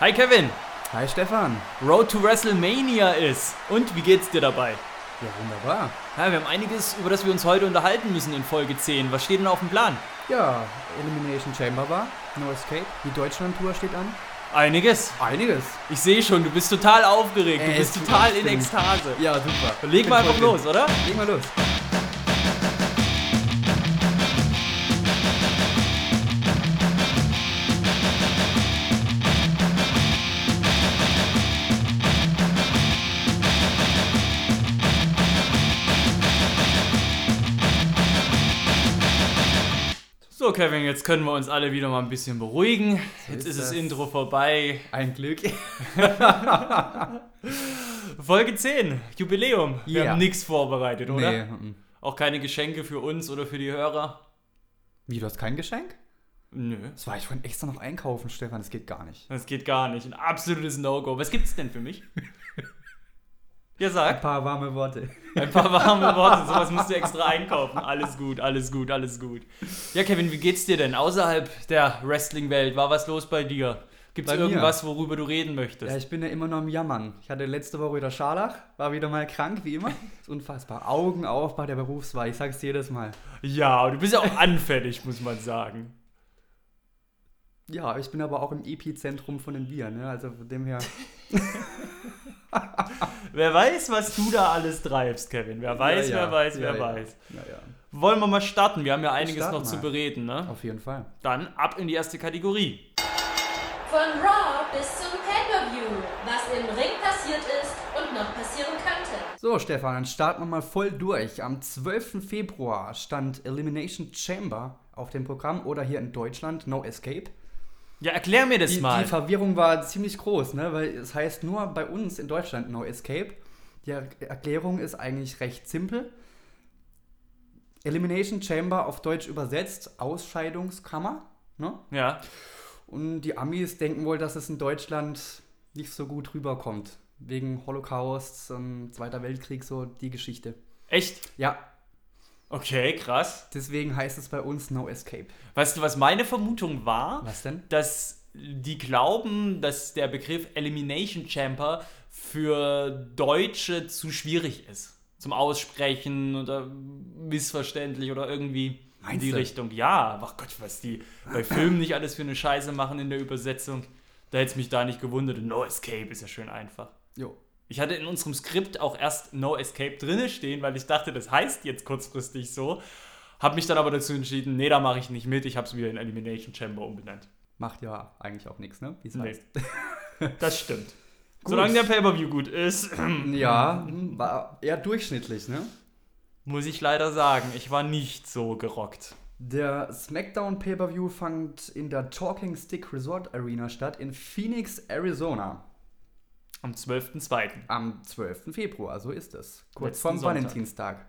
Hi Kevin, Hi Stefan. Road to WrestleMania ist. Und wie geht's dir dabei? Ja, wunderbar. Ja, wir haben einiges, über das wir uns heute unterhalten müssen in Folge 10. Was steht denn auf dem Plan? Ja, Elimination Chamber war, No Escape. Die Deutschland-Tour steht an. Einiges. Einiges. Ich sehe schon, du bist total aufgeregt, du Äh, bist es- total in Ekstase. Ja, super. Leg mal einfach los, oder? Leg mal los. So Kevin, jetzt können wir uns alle wieder mal ein bisschen beruhigen. Jetzt ist das das. Intro vorbei. Ein Glück. Folge 10, Jubiläum. Wir Ja. haben nichts vorbereitet, oder? Nee. Auch keine Geschenke für uns oder für die Hörer. Wie, du hast kein Geschenk? Nö. Das war ich vorhin extra noch einkaufen, Stefan. Das geht gar nicht. Das geht gar nicht. Ein absolutes No-Go. Was gibt's denn für mich? Ja, Ein sag. paar warme Worte. Ein paar warme Worte. Sowas musst du extra einkaufen. Alles gut, alles gut, alles gut. Ja, Kevin, wie geht's dir denn? Außerhalb der Wrestling-Welt war was los bei dir? Gibt's Bei mir? irgendwas, worüber du reden möchtest? Ja, ich bin ja immer noch am Jammern. Ich hatte letzte Woche wieder Scharlach, war wieder mal krank, wie immer. Ist unfassbar. Augen auf bei der Berufswahl. Ich sag's jedes Mal. Ja, du bist ja auch anfällig, muss man sagen. Ja, ich bin aber auch im Epizentrum von den Viren, ne? Also von dem her. Wer weiß, was du da alles treibst, Kevin. Wer weiß, Ja, ja. wer weiß, Ja, wer ja. weiß. Naja, Wollen wir mal starten? Wir haben ja einiges noch zu mal. bereden, ne? auf jeden Fall. Dann ab in die erste Kategorie. Von Raw bis zum Pay-Per-View, was im Ring passiert ist und noch passieren könnte. So, Stefan, dann starten wir mal voll durch. Am 12. Februar stand Elimination Chamber auf dem Programm oder hier in Deutschland No Escape. Ja, erklär mir das Die, mal. die Verwirrung war ziemlich groß, ne? weil es heißt nur bei uns in Deutschland No Escape. Die Er- Erklärung ist eigentlich recht simpel. Elimination Chamber auf Deutsch übersetzt Ausscheidungskammer. Ne? ja. Und die Amis denken wohl, dass es in Deutschland nicht so gut rüberkommt. Wegen Holocaust, Zweiter Weltkrieg, so die Geschichte. Echt? Ja, Okay, krass. deswegen heißt es bei uns No Escape. Weißt du, was meine Vermutung war? Was denn? Dass die glauben, dass der Begriff Elimination Chamber für Deutsche zu schwierig ist. Zum Aussprechen oder missverständlich oder irgendwie in Meinst die du? Richtung. Ja, ach Gott, was die bei Filmen nicht alles für eine Scheiße machen in der Übersetzung. Da hätte es mich da nicht gewundert. No Escape ist ja schön einfach. Jo. Ich hatte in unserem Skript auch erst No Escape drinne stehen, weil ich dachte, das heißt jetzt kurzfristig so. Hab mich dann aber dazu entschieden, nee, da mache ich nicht mit. Ich habe es wieder in Elimination Chamber umbenannt. Macht ja eigentlich auch nichts, ne? Wie es Nee. heißt. Das stimmt. Gut. Solange der Pay-Per-View gut ist, Ja, war eher durchschnittlich, ne? muss ich leider sagen, ich war nicht so gerockt. Der SmackDown Pay-Per-View fand in der Talking Stick Resort Arena statt in Phoenix, Arizona. Am 12.02. Am 12. Februar, so ist es. Kurz Letzten vorm Sonntag. Valentinstag.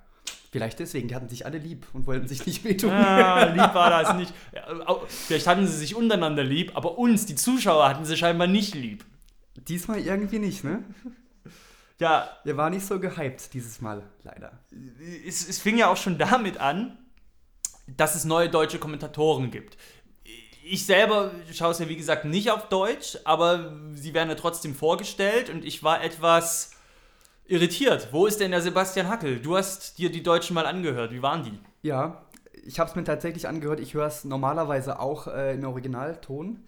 Vielleicht deswegen, die hatten sich alle lieb und wollten sich nicht wehtun. Ah, lieb war das nicht. Ja, Vielleicht hatten sie sich untereinander lieb, aber uns, die Zuschauer, hatten sie scheinbar nicht lieb. Diesmal irgendwie nicht, ne? Ja, Der war nicht so gehypt dieses Mal, leider. es, es fing ja auch schon damit an, dass es neue deutsche Kommentatoren gibt. Ich selber schaue es ja wie gesagt nicht auf Deutsch, aber sie werden ja trotzdem vorgestellt und ich war etwas irritiert. Wo ist denn der Sebastian Hackel? Du hast dir die Deutschen mal angehört. Wie waren die? Ja, ich habe es mir tatsächlich angehört. Ich höre es normalerweise auch äh, in Originalton.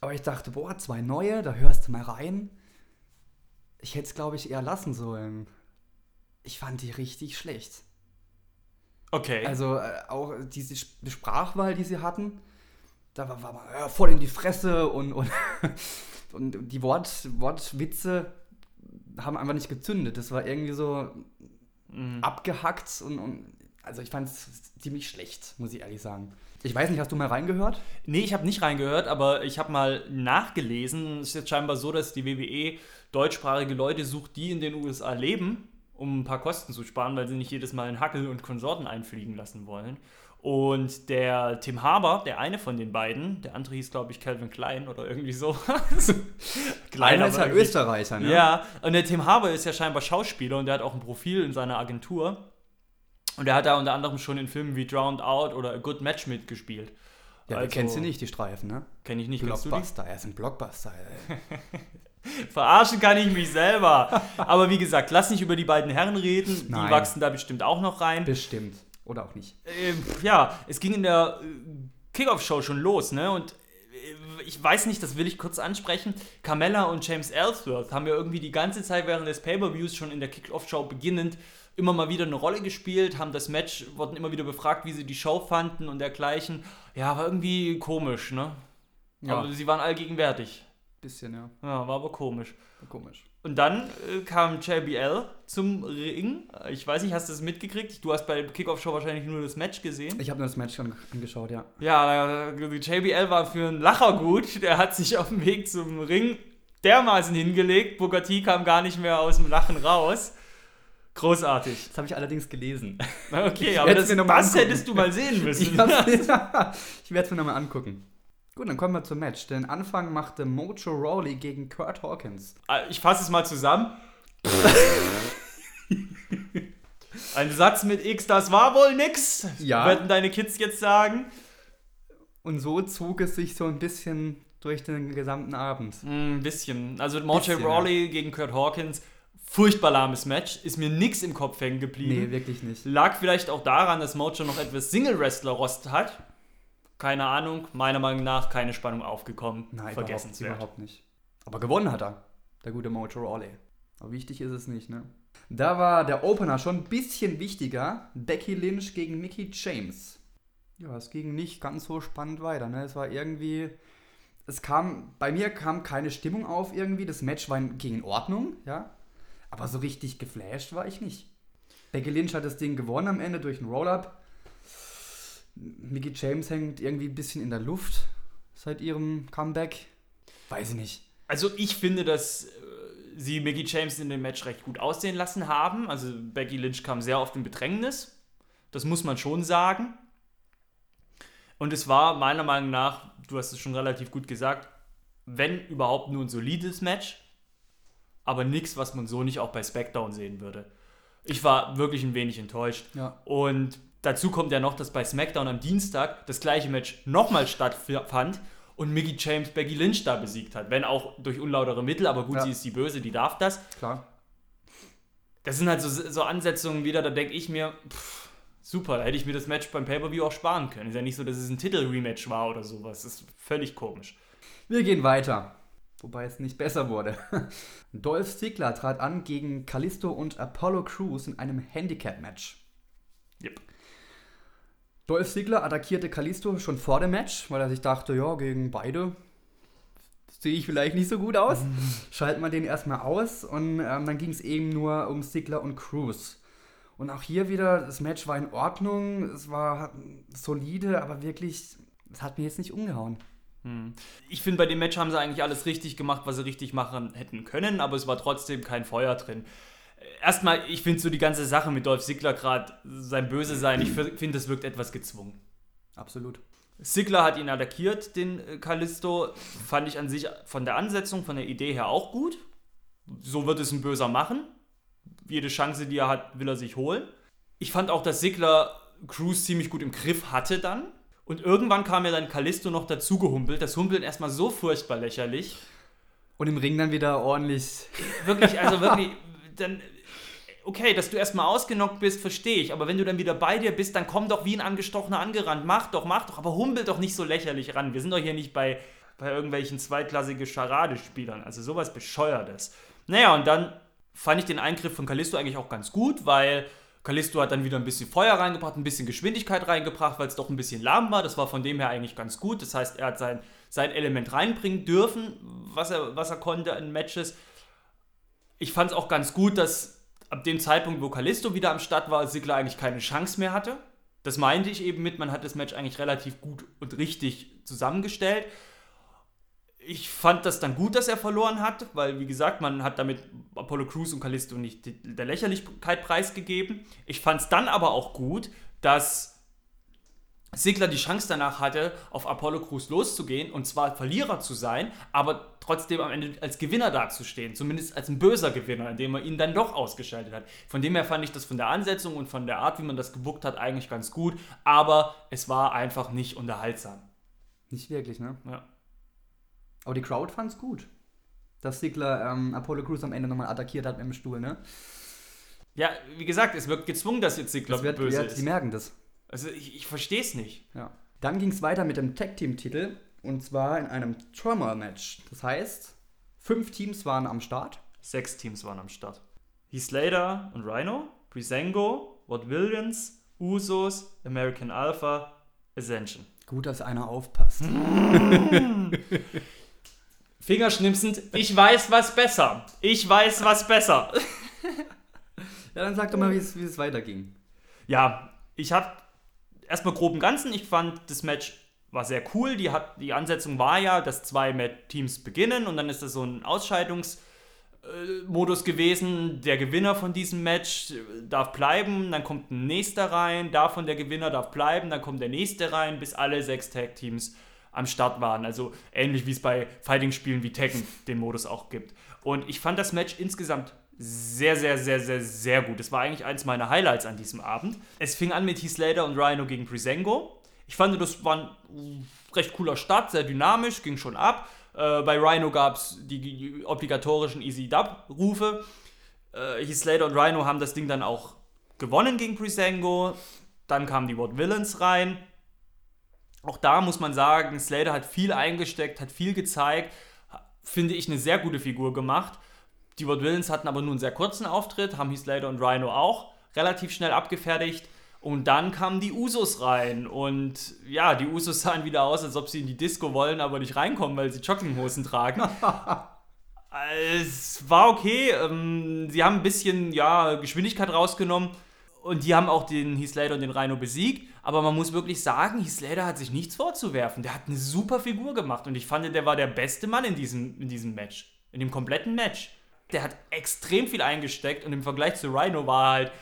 Aber ich dachte, boah, zwei neue, da hörst du mal rein. Ich hätte es, glaube ich, eher lassen sollen. Ich fand die richtig schlecht. Okay. Also äh, auch diese Sp- Sprachwahl, die sie hatten, da war, war man ja, voll in die Fresse und, und, und die Wort, Wortwitze haben einfach nicht gezündet. Das war irgendwie so Mhm. abgehackt und, und also ich fand es ziemlich schlecht, muss ich ehrlich sagen. Ich weiß nicht, hast du mal reingehört? Nee, ich habe nicht reingehört, aber ich habe mal nachgelesen. Es ist jetzt scheinbar so, dass die WWE deutschsprachige Leute sucht, die in den USA leben, um ein paar Kosten zu sparen, weil sie nicht jedes Mal in Hackel und Konsorten einfliegen lassen wollen. Und der Tim Haber, der eine von den beiden, der andere hieß, glaube ich, Calvin Klein oder irgendwie so. Einer ist ja Österreicher, ne? Ja, und der Tim Haber ist ja scheinbar Schauspieler und der hat auch ein Profil in seiner Agentur. Und er hat da unter anderem schon in Filmen wie Drowned Out oder A Good Match mitgespielt. Ja, Also, wer kennt sie nicht, die Streifen, ne? Kenn ich nicht. Kennst du die? Blockbuster, er ist ein Blockbuster. Ey. Verarschen kann ich mich selber. Aber wie gesagt, lass nicht über die beiden Herren reden. Die Nein. wachsen da bestimmt auch noch rein. Bestimmt. Oder auch nicht. Ähm, ja, es ging in der äh, Kickoff-Show schon los, ne? Und äh, ich weiß nicht, das will ich kurz ansprechen. Carmella und James Ellsworth haben ja irgendwie die ganze Zeit während des Pay-Per-Views schon in der Kickoff-Show beginnend immer mal wieder eine Rolle gespielt, haben das Match, wurden immer wieder befragt, wie sie die Show fanden und dergleichen. Ja, war irgendwie komisch, ne? Ja. Aber sie waren allgegenwärtig. Bisschen, ja. Ja, war aber komisch. Komisch. Und dann äh, kam JBL zum Ring. Ich weiß nicht, hast du das mitgekriegt? Du hast bei der Kickoff-Show wahrscheinlich nur das Match gesehen. Ich habe nur das Match schon angeschaut, ja. Ja, die JBL war für einen Lacher gut. Der hat sich auf dem Weg zum Ring dermaßen hingelegt. Booker T kam gar nicht mehr aus dem Lachen raus. Großartig. Das habe ich allerdings gelesen. Okay, aber das, das angucken. hättest du mal sehen müssen. Ich, ich werde es mir nochmal angucken. Gut, dann kommen wir zum Match. Den Anfang machte Mojo Rawley gegen Kurt Hawkins. Äh, Ich fasse es mal zusammen. Ein Satz mit X, das war wohl nix. Ja. Werden deine Kids jetzt sagen. Und so zog es sich so ein bisschen durch den gesamten Abend. Mm, Ein bisschen. Also Mojo Rawley gegen Kurt Hawkins. Furchtbar lahmes Match. Ist mir nix im Kopf hängen geblieben. Nee, wirklich nicht. Lag vielleicht auch daran, dass Mojo noch etwas Single-Wrestler-Rost hat. Keine Ahnung. Meiner Meinung nach keine Spannung aufgekommen. Nein, Vergessenswert. Überhaupt, überhaupt nicht. Aber gewonnen hat er, der gute Mojo Rawley. Aber wichtig ist es nicht, ne? Da war der Opener schon ein bisschen wichtiger. Becky Lynch gegen Mickey James. Ja, es ging nicht ganz so spannend weiter, ne? Es war irgendwie. Es kam, bei mir kam keine Stimmung auf irgendwie. Das Match war ging in Ordnung, ja. Aber so richtig geflasht war ich nicht. Becky Lynch hat das Ding gewonnen am Ende durch einen Roll-Up. Mickey James hängt irgendwie ein bisschen in der Luft seit ihrem Comeback. Weiß ich nicht. Also ich finde, dass äh, sie Mickey James in dem Match recht gut aussehen lassen haben. Also Becky Lynch kam sehr oft in Bedrängnis. Das muss man schon sagen. Und es war meiner Meinung nach, du hast es schon relativ gut gesagt, wenn überhaupt nur ein solides Match, aber nichts, was man so nicht auch bei SmackDown sehen würde. Ich war wirklich ein wenig enttäuscht. Ja. Und dazu kommt ja noch, dass bei SmackDown am Dienstag das gleiche Match nochmal stattfand und Mickey James Becky Lynch da besiegt hat. Wenn auch durch unlautere Mittel, aber gut, Ja. sie ist die Böse, die darf das. Klar. Das sind halt so, so Ansetzungen wieder, da denke ich mir, pff, super, da hätte ich mir das Match beim Pay-Per-View auch sparen können. Ist ja nicht so, dass es ein Titel-Rematch war oder sowas. Das ist völlig komisch. Wir gehen weiter. Wobei es nicht besser wurde. Dolph Ziggler trat an gegen Kalisto und Apollo Crews in einem Handicap-Match. Yep. Dolph Ziggler attackierte Kalisto schon vor dem Match, weil er sich dachte, ja, gegen beide sehe ich vielleicht nicht so gut aus. Schalten wir den erstmal aus und ähm, dann ging es eben nur um Ziggler und Crews. Und auch hier wieder, das Match war in Ordnung, es war solide, aber wirklich, es hat mir jetzt nicht umgehauen. Ich finde, bei dem Match haben sie eigentlich alles richtig gemacht, was sie richtig machen hätten können, aber es war trotzdem kein Feuer drin. Erstmal, ich finde so die ganze Sache mit Dolph Ziggler gerade, sein Böse sein, ich finde, das wirkt etwas gezwungen. Absolut. Ziggler hat ihn attackiert, den äh, Kalisto. Fand ich an sich von der Ansetzung, von der Idee her auch gut. So wird es ein Böser machen. Jede Chance, die er hat, will er sich holen. Ich fand auch, dass Ziggler Cruz ziemlich gut im Griff hatte dann. Und irgendwann kam ja dann Kalisto noch dazu gehumpelt. Das Humpeln erstmal so furchtbar lächerlich. Und im Ring dann wieder ordentlich Wirklich, also wirklich, dann, okay, dass du erstmal ausgenockt bist, verstehe ich, aber wenn du dann wieder bei dir bist, dann komm doch wie ein Angestochener angerannt, mach doch, mach doch, aber humpel doch nicht so lächerlich ran. Wir sind doch hier nicht bei, bei irgendwelchen zweitklassigen Charadespielern, also sowas Bescheuertes. Naja, und dann fand ich den Eingriff von Kalisto eigentlich auch ganz gut, weil Kalisto hat dann wieder ein bisschen Feuer reingebracht, ein bisschen Geschwindigkeit reingebracht, weil es doch ein bisschen lahm war. Das war von dem her eigentlich ganz gut. Das heißt, er hat sein, sein Element reinbringen dürfen, was er, was er konnte in Matches. Ich fand es auch ganz gut, dass ab dem Zeitpunkt, wo Kalisto wieder am Start war, Sigler eigentlich keine Chance mehr hatte. Das meinte ich eben mit, man hat das Match eigentlich relativ gut und richtig zusammengestellt. Ich fand das dann gut, dass er verloren hat, weil, wie gesagt, man hat damit Apollo Crews und Kalisto nicht der Lächerlichkeit preisgegeben. Ich fand es dann aber auch gut, dass Sigler die Chance danach hatte, auf Apollo Crews loszugehen und zwar Verlierer zu sein, aber trotzdem am Ende als Gewinner dazustehen, zumindest als ein böser Gewinner, indem er ihn dann doch ausgeschaltet hat. Von dem her fand ich das von der Ansetzung und von der Art, wie man das gebuckt hat, eigentlich ganz gut, aber es war einfach nicht unterhaltsam. Nicht wirklich, ne? Ja. Aber die Crowd fand's gut. Dass Ziggler ähm, Apollo Crews am Ende nochmal attackiert hat mit dem Stuhl, ne? Ja, wie gesagt, es wird gezwungen, dass jetzt Das wird, böse ja, ist. die merken das. Also ich, ich verstehe es nicht. Ja. Dann ging es weiter mit dem Tag-Team-Titel und zwar in einem Turmoil-Match. Das heißt, fünf Teams waren am Start. Sechs Teams waren am Start. Heath Slater und Rhino, Breezango, Watt Williams, Usos, American Alpha, Ascension. Gut, dass einer aufpasst. Fingerschnipsend, ich weiß was besser. Ich weiß was besser. Ja, dann sag doch mal, wie es wie es weiterging. Ja, ich habe erstmal grob im Ganzen, ich fand das Match war sehr cool. Die, hat, die Ansetzung war ja, dass zwei Teams beginnen und dann ist das so ein Ausscheidungsmodus gewesen. Der Gewinner von diesem Match äh, darf bleiben, dann kommt ein nächster rein, davon der Gewinner darf bleiben, dann kommt der nächste rein, bis alle sechs Tag-Teams am Start waren. Also ähnlich wie es bei Fighting-Spielen wie Tekken den Modus auch gibt. Und ich fand das Match insgesamt sehr, sehr, sehr, sehr, sehr gut. Das war eigentlich eins meiner Highlights an diesem Abend. Es fing an mit Heath Slater und Rhino gegen Breezango. Ich fand, das war ein recht cooler Start, sehr dynamisch, ging schon ab. Äh, bei Rhino gab es die, obligatorischen Easy Dub-Rufe. Äh, Heath Slater und Rhino haben das Ding dann auch gewonnen gegen Breezango. Dann kamen die Ward Villains rein. Auch da muss man sagen, Slater hat viel eingesteckt, hat viel gezeigt, finde ich eine sehr gute Figur gemacht. Die Ward Villains hatten aber nur einen sehr kurzen Auftritt, haben Heath Slater und Rhino auch relativ schnell abgefertigt. Und dann kamen die Usos rein. Und ja, die Usos sahen wieder aus, als ob sie in die Disco wollen, aber nicht reinkommen, weil sie Jogginghosen tragen. es war okay. Ähm, sie haben ein bisschen ja, Geschwindigkeit rausgenommen. Und die haben auch den Heath Slater und den Rhino besiegt. Aber man muss wirklich sagen, Heath Slater hat sich nichts vorzuwerfen. Der hat eine super Figur gemacht. Und ich fand, der war der beste Mann in diesem, in diesem Match. In dem kompletten Match. Der hat extrem viel eingesteckt. Und im Vergleich zu Rhino war er halt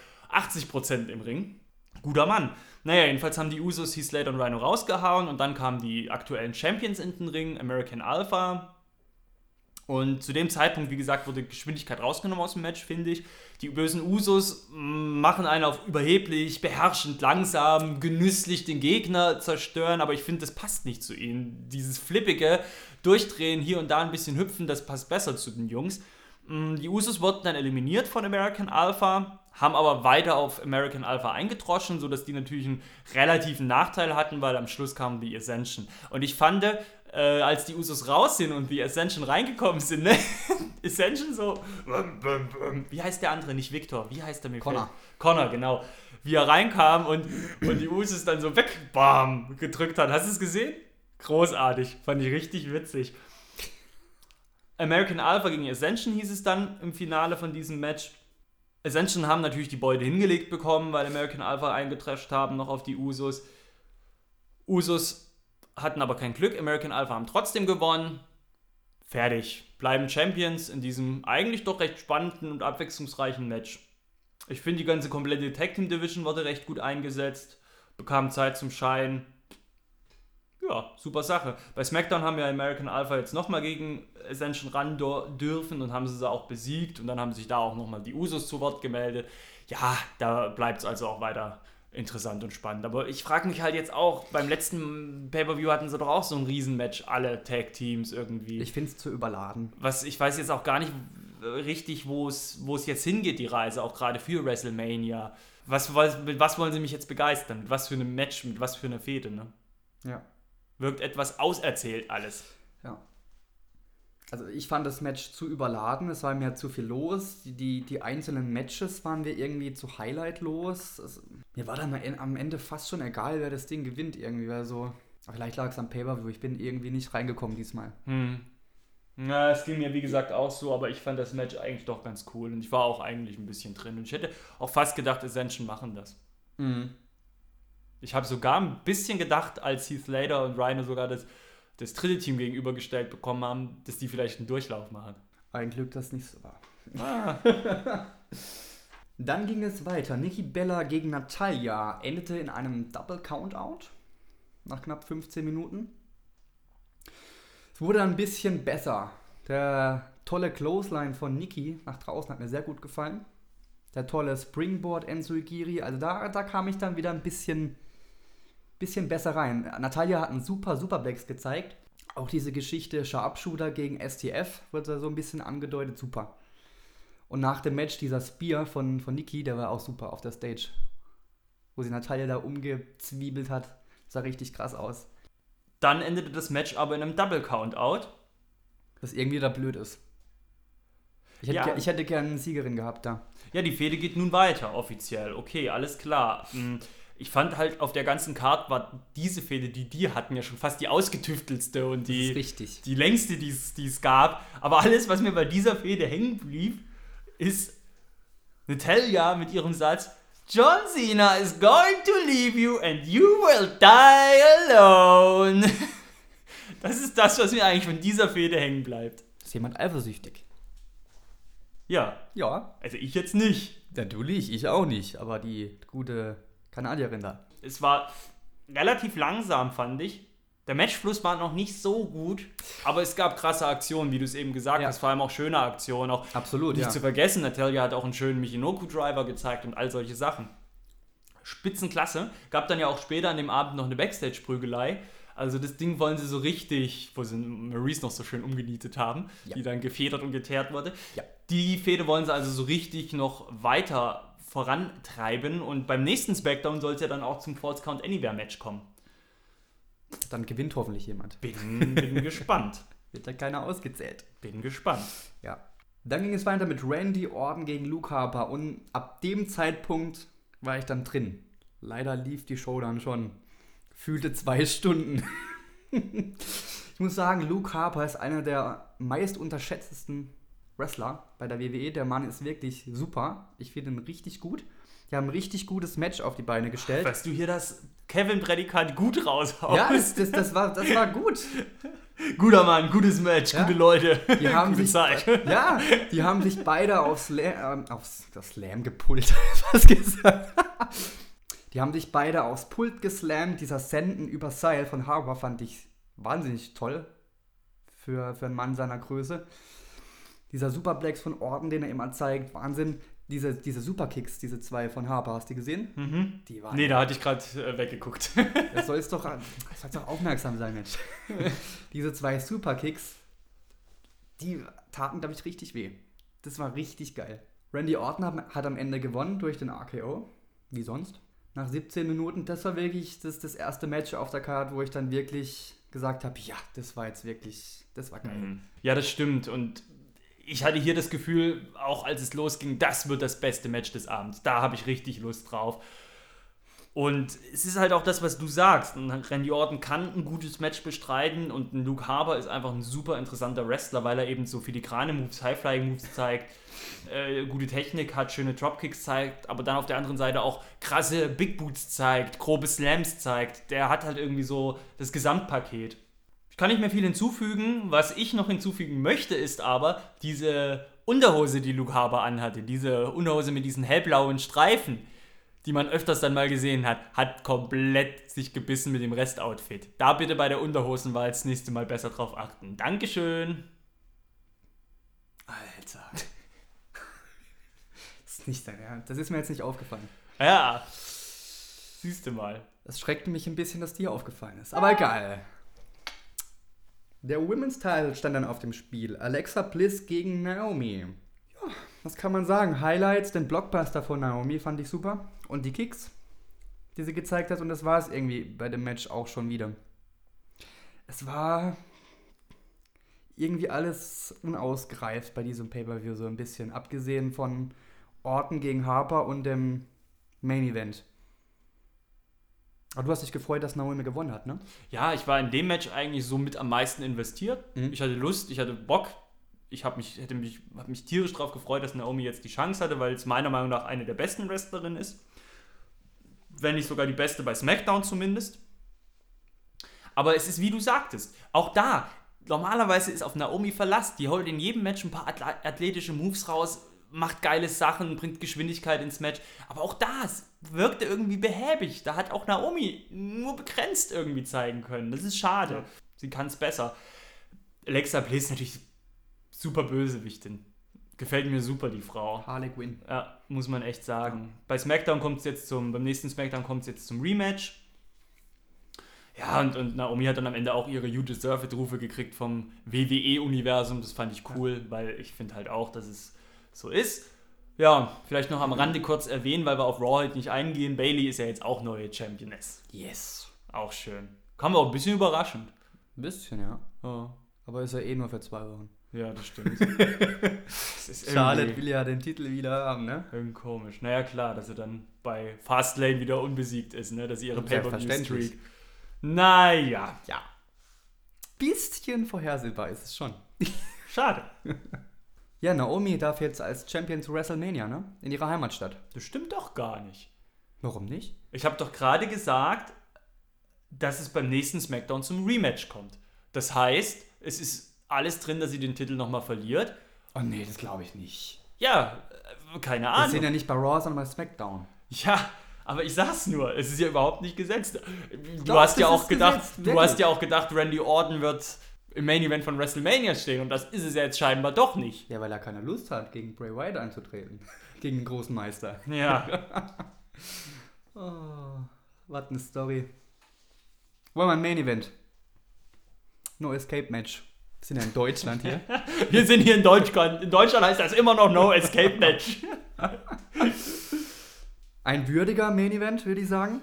80% im Ring. Guter Mann. Naja, jedenfalls haben die Usos Heath Slater und Rhino rausgehauen. Und dann kamen die aktuellen Champions in den Ring. American Alpha. Und zu dem Zeitpunkt, wie gesagt, wurde Geschwindigkeit rausgenommen aus dem Match, finde ich. Die bösen Usos machen einen auf überheblich, beherrschend, langsam, genüsslich den Gegner zerstören, aber ich finde, das passt nicht zu ihnen. Dieses flippige Durchdrehen, hier und da ein bisschen hüpfen, das passt besser zu den Jungs. Mm, Die Usos wurden dann eliminiert von American Alpha, haben aber weiter auf American Alpha eingedroschen, sodass die natürlich einen relativen Nachteil hatten, weil am Schluss kamen die Ascension. Und ich fand, äh, als die Usos raus sind und die Ascension reingekommen sind, ne? Ascension so, wie heißt der andere? Nicht Victor, wie heißt der mir? Connor. fällt- Connor, genau. Wie er reinkam und, und die Usos dann so weg, bam, gedrückt hat. Hast du es gesehen? Großartig, fand ich richtig witzig. American Alpha gegen Ascension hieß es dann im Finale von diesem Match. Ascension haben natürlich die Beute hingelegt bekommen, weil American Alpha eingetrascht haben, noch auf die Usos. Usos hatten aber kein Glück. American Alpha haben trotzdem gewonnen. Fertig. Bleiben Champions in diesem eigentlich doch recht spannenden und abwechslungsreichen Match. Ich finde, die ganze komplette Tag Team Division wurde recht gut eingesetzt. Bekam Zeit zum Schein. Ja, super Sache. Bei SmackDown haben ja American Alpha jetzt nochmal gegen Ascension ran dürfen und haben sie sie auch besiegt und dann haben sich da auch nochmal die Usos zu Wort gemeldet. Ja, da bleibt es also auch weiter interessant und spannend. Aber ich frage mich halt jetzt auch, beim letzten Pay-Per-View hatten sie doch auch so ein Riesenmatch, alle Tag-Teams irgendwie. Ich finde es zu überladen. Was, ich weiß jetzt auch gar nicht äh, richtig, wo es wo es jetzt hingeht, die Reise, auch gerade für WrestleMania. Was, was, mit was wollen sie mich jetzt begeistern? Mit was für einem Match, mit was für einer Fehde, ne? Ja. Wirkt etwas auserzählt alles. Ja. Also ich fand das Match zu überladen, es war mir zu viel los. Die, die, die einzelnen Matches waren mir irgendwie zu highlightlos. Es, mir war dann am- Ende fast schon egal, wer das Ding gewinnt irgendwie. Weil so, vielleicht lag es am Pay-Per-View, ich bin irgendwie nicht reingekommen diesmal. Hm. Ja, es ging mir wie gesagt auch so, aber ich fand das Match eigentlich doch ganz cool und ich war auch eigentlich ein bisschen drin und ich hätte auch fast gedacht, Ascension machen das. Ich habe sogar ein bisschen gedacht, als Heath Slater und Rhino sogar das, das dritte Team gegenübergestellt bekommen haben, dass die vielleicht einen Durchlauf machen. Ein Glück, dass nicht so war. Ah. Dann ging es weiter. Nikki Bella gegen Natalia endete in einem Double Countout nach knapp 15 Minuten. Es wurde ein bisschen besser. Der tolle Clothesline von Nikki nach draußen hat mir sehr gut gefallen. Der tolle Springboard Enzo Igiri, also da, da kam ich dann wieder ein bisschen bisschen besser rein. Natalia hat einen super Superplex gezeigt. Auch diese Geschichte Sharpshooter gegen STF wird da so ein bisschen angedeutet. Super. Und nach dem Match dieser Spear von, von Niki, der war auch super auf der Stage. Wo sie Natalia da umgezwiebelt hat. Sah richtig krass aus. Dann endete das Match aber in einem Double Countout. Was irgendwie da blöd ist. Ich hätte, Ja. ger- ich hätte gerne eine Siegerin gehabt da. Ja, die Fehde geht nun weiter, offiziell. Okay, alles klar. Ich fand halt auf der ganzen Karte war diese Fehde, die die hatten, ja schon fast die ausgetüftelste und die, die längste, die es die es gab. Aber alles, was mir bei dieser Fehde hängen blieb, ist Natalia mit ihrem Satz: John Cena is going to leave you and you will die alone. Das ist das, was mir eigentlich von dieser Fehde hängen bleibt. Ist jemand eifersüchtig? Ja, Ja. also ich jetzt nicht. Natürlich, ich auch nicht. Aber die gute Kanadierin da. Es war relativ langsam, fand ich. Der Matchfluss war noch nicht so gut, aber es gab krasse Aktionen, wie du es eben gesagt Ja. hast, vor allem auch schöne Aktionen. Auch Absolut, nicht ja. zu vergessen, Natalia hat auch einen schönen Michinoku-Driver gezeigt und all solche Sachen. Spitzenklasse. Gab dann ja auch später an dem Abend noch eine Backstage-Prügelei. Also das Ding wollen sie so richtig, wo sie Maurice noch so schön umgenietet haben, Ja. die dann gefedert und geteert wurde. Die Fehde wollen sie also so richtig noch weiter vorantreiben und beim nächsten Smackdown soll es ja dann auch zum Falls Count Anywhere Match kommen. Dann gewinnt hoffentlich jemand. Bin, bin gespannt. Wird da keiner ausgezählt. Bin gespannt. Ja. Dann ging es weiter mit Randy Orton gegen Luke Harper und ab dem Zeitpunkt war ich dann drin. Leider lief die Show dann schon. Fühlte zwei Stunden. ich muss sagen, Luke Harper ist einer der meist unterschätztesten Wrestler bei der WWE. Der Mann ist wirklich super. Ich finde ihn richtig gut. Die haben ein richtig gutes Match auf die Beine gestellt. Weißt du hier das Kevin-Prädikat gut raushaust? Ja, das, das, das, war, das war gut. Guter Mann, gutes Match, Ja. gute Leute. Die haben gute sich, Zeit. Ja, die haben sich beide aufs, Sla ähm, aufs das Slam gepult, was gesagt. Die haben sich beide aufs Pult geslammt. Dieser Senden über Seil von Harper fand ich wahnsinnig toll für, für einen Mann seiner Größe. Dieser Superplex von Orton, den er immer zeigt, Wahnsinn. Diese, diese Superkicks, diese zwei von Harper, hast du die gesehen? Mhm. Die waren. Nee, da hatte ich gerade äh, weggeguckt. Das soll doch, das doch aufmerksam sein, Mensch. Diese zwei Superkicks, die taten, glaube ich, richtig weh. Das war richtig geil. Randy Orton hat, hat am Ende gewonnen durch den RKO, wie sonst. Nach 17 Minuten, das war wirklich das, das erste Match auf der Karte, wo ich dann wirklich gesagt habe, ja, das war jetzt wirklich, das war geil. Ja, das stimmt. Und ich hatte hier das Gefühl, auch als es losging, das wird das beste Match des Abends. Da habe ich richtig Lust drauf. Und es ist halt auch das, was du sagst. Randy Orton kann ein gutes Match bestreiten und Luke Harper ist einfach ein super interessanter Wrestler, weil er eben so filigrane Moves, High-Flying-Moves zeigt, äh, gute Technik hat, schöne Dropkicks zeigt, aber dann auf der anderen Seite auch krasse Big Boots zeigt, grobe Slams zeigt. Der hat halt irgendwie so das Gesamtpaket. Ich kann nicht mehr viel hinzufügen. Was ich noch hinzufügen möchte, ist aber diese Unterhose, die Luke Harper anhatte. Diese Unterhose mit diesen hellblauen Streifen, die man öfters dann mal gesehen hat, hat komplett sich gebissen mit dem Restoutfit. Da bitte bei der Unterhosenwahl das nächste Mal besser drauf achten. Dankeschön. Alter. Das ist nicht dein Ernst. Das ist mir jetzt nicht aufgefallen. Ja, siehst du mal. Das schreckte mich ein bisschen, dass dir aufgefallen ist. Aber egal. Der Women's Title stand dann auf dem Spiel. Alexa Bliss gegen Naomi. Ja, was kann man sagen? Highlights, den Blockbuster von Naomi fand ich super. Und die Kicks, die sie gezeigt hat. Und das war es irgendwie bei dem Match auch schon wieder. Es war irgendwie alles unausgereift bei diesem Pay-Per-View so ein bisschen. Abgesehen von Orton gegen Harper und dem Main Event. Aber du hast dich gefreut, dass Naomi gewonnen hat, ne? Ja, ich war in dem Match eigentlich so mit am meisten investiert. Mhm. Ich hatte Lust, ich hatte Bock. Ich habe mich, hätte mich, hab mich tierisch darauf gefreut, dass Naomi jetzt die Chance hatte, weil es meiner Meinung nach eine der besten Wrestlerinnen ist. Wenn nicht sogar die beste bei SmackDown zumindest. Aber es ist wie du sagtest, auch da, normalerweise ist auf Naomi Verlass. Die holt in jedem Match ein paar athletische Moves raus, macht geile Sachen, bringt Geschwindigkeit ins Match. Aber auch das wirkte irgendwie behäbig. Da hat auch Naomi nur begrenzt irgendwie zeigen können. Das ist schade. Ja. Sie kann es besser. Alexa Bliss natürlich super Bösewichtin. Gefällt mir super, die Frau. Harley Quinn. Ja, muss man echt sagen. Bei SmackDown kommt es jetzt zum, beim nächsten SmackDown kommt es jetzt zum Rematch. Ja, und, und Naomi hat dann am Ende auch ihre You Deserve It-Rufe gekriegt vom WWE-Universum. Das fand ich cool, weil ich finde halt auch, dass es so ist. Ja, vielleicht noch am Rande kurz erwähnen, weil wir auf Raw halt nicht eingehen. Bailey ist ja jetzt auch neue Championess. Yes. Auch schön. Kam auch ein bisschen überraschend. Ein bisschen, ja. Ja, Aber ist ja eh nur für zwei Wochen. ja das stimmt. das Charlotte will ja den Titel wieder haben, ne? irgendwie komisch. Naja, klar, dass sie dann bei Fastlane wieder unbesiegt ist, ne? Dass sie ihre. Pay-Per-View-Streak. Naja, Ja. Bisschen vorhersehbar ist es schon. schade. Ja, Naomi darf jetzt als Champion zu WrestleMania, ne? In ihrer Heimatstadt. Das stimmt doch gar nicht. Warum nicht? Ich habe doch gerade gesagt, dass es beim nächsten SmackDown zum Rematch kommt. Das heißt, es ist alles drin, dass sie den Titel nochmal verliert. Oh nee, das glaube ich nicht. Ja, äh, keine Wir Ahnung. sind ja nicht bei Raw, sondern bei SmackDown. Ja, aber ich sag's nur, es ist ja überhaupt nicht gesetzt. Du Doch, hast ja auch gedacht, gesetzt, du hast ja auch gedacht, Randy Orton wird im Main Event von WrestleMania stehen und das ist es ja jetzt scheinbar doch nicht. Ja, weil er keine Lust hat, gegen Bray Wyatt anzutreten. gegen den großen Meister. Ja, Oh, was eine Story. Wollen wir ein Main Event? No Escape Match. Wir sind ja in Deutschland hier. wir sind hier in Deutschland. In Deutschland heißt das immer noch No Escape Match. Ein würdiger Main Event, würde ich sagen.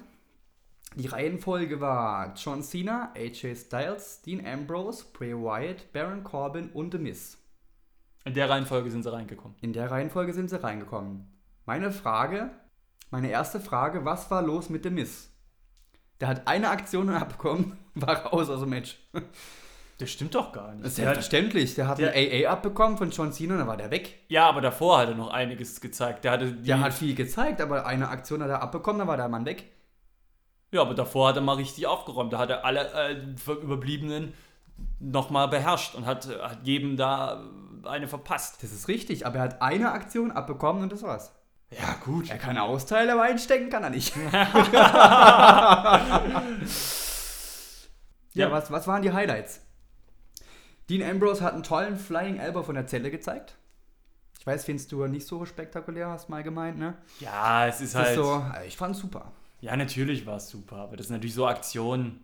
Die Reihenfolge war John Cena, AJ Styles, Dean Ambrose, Bray Wyatt, Baron Corbin und The Miz. In der Reihenfolge sind sie reingekommen. In der Reihenfolge sind sie reingekommen. Meine Frage, meine erste Frage, was war los mit The Miz? Der hat eine Aktion abbekommen, war raus aus dem Match. Das stimmt doch gar nicht. Selbstverständlich. Der hat der- ein AA abbekommen von John Cena, dann war der weg. Ja, aber davor hat er noch einiges gezeigt. Der hatte Der hat viel gezeigt, aber eine Aktion hat er abbekommen, dann war der Mann weg. Ja, aber davor hat er mal richtig aufgeräumt. Da hat er alle äh, Überbliebenen nochmal beherrscht und hat, äh, hat jedem da eine verpasst. Das ist richtig, aber er hat eine Aktion abbekommen und das war's. Ja, gut. Er kann Austeile, aber einstecken kann er nicht. ja, Ja. was, was waren die Highlights? Dean Ambrose hat einen tollen Flying Elbow von der Zelle gezeigt. Ich weiß, findest du nicht so spektakulär, hast mal gemeint, ne? Ja, es ist Das halt. ist so, ich fand's super. Ja, natürlich war es super, aber das ist natürlich so Aktionen.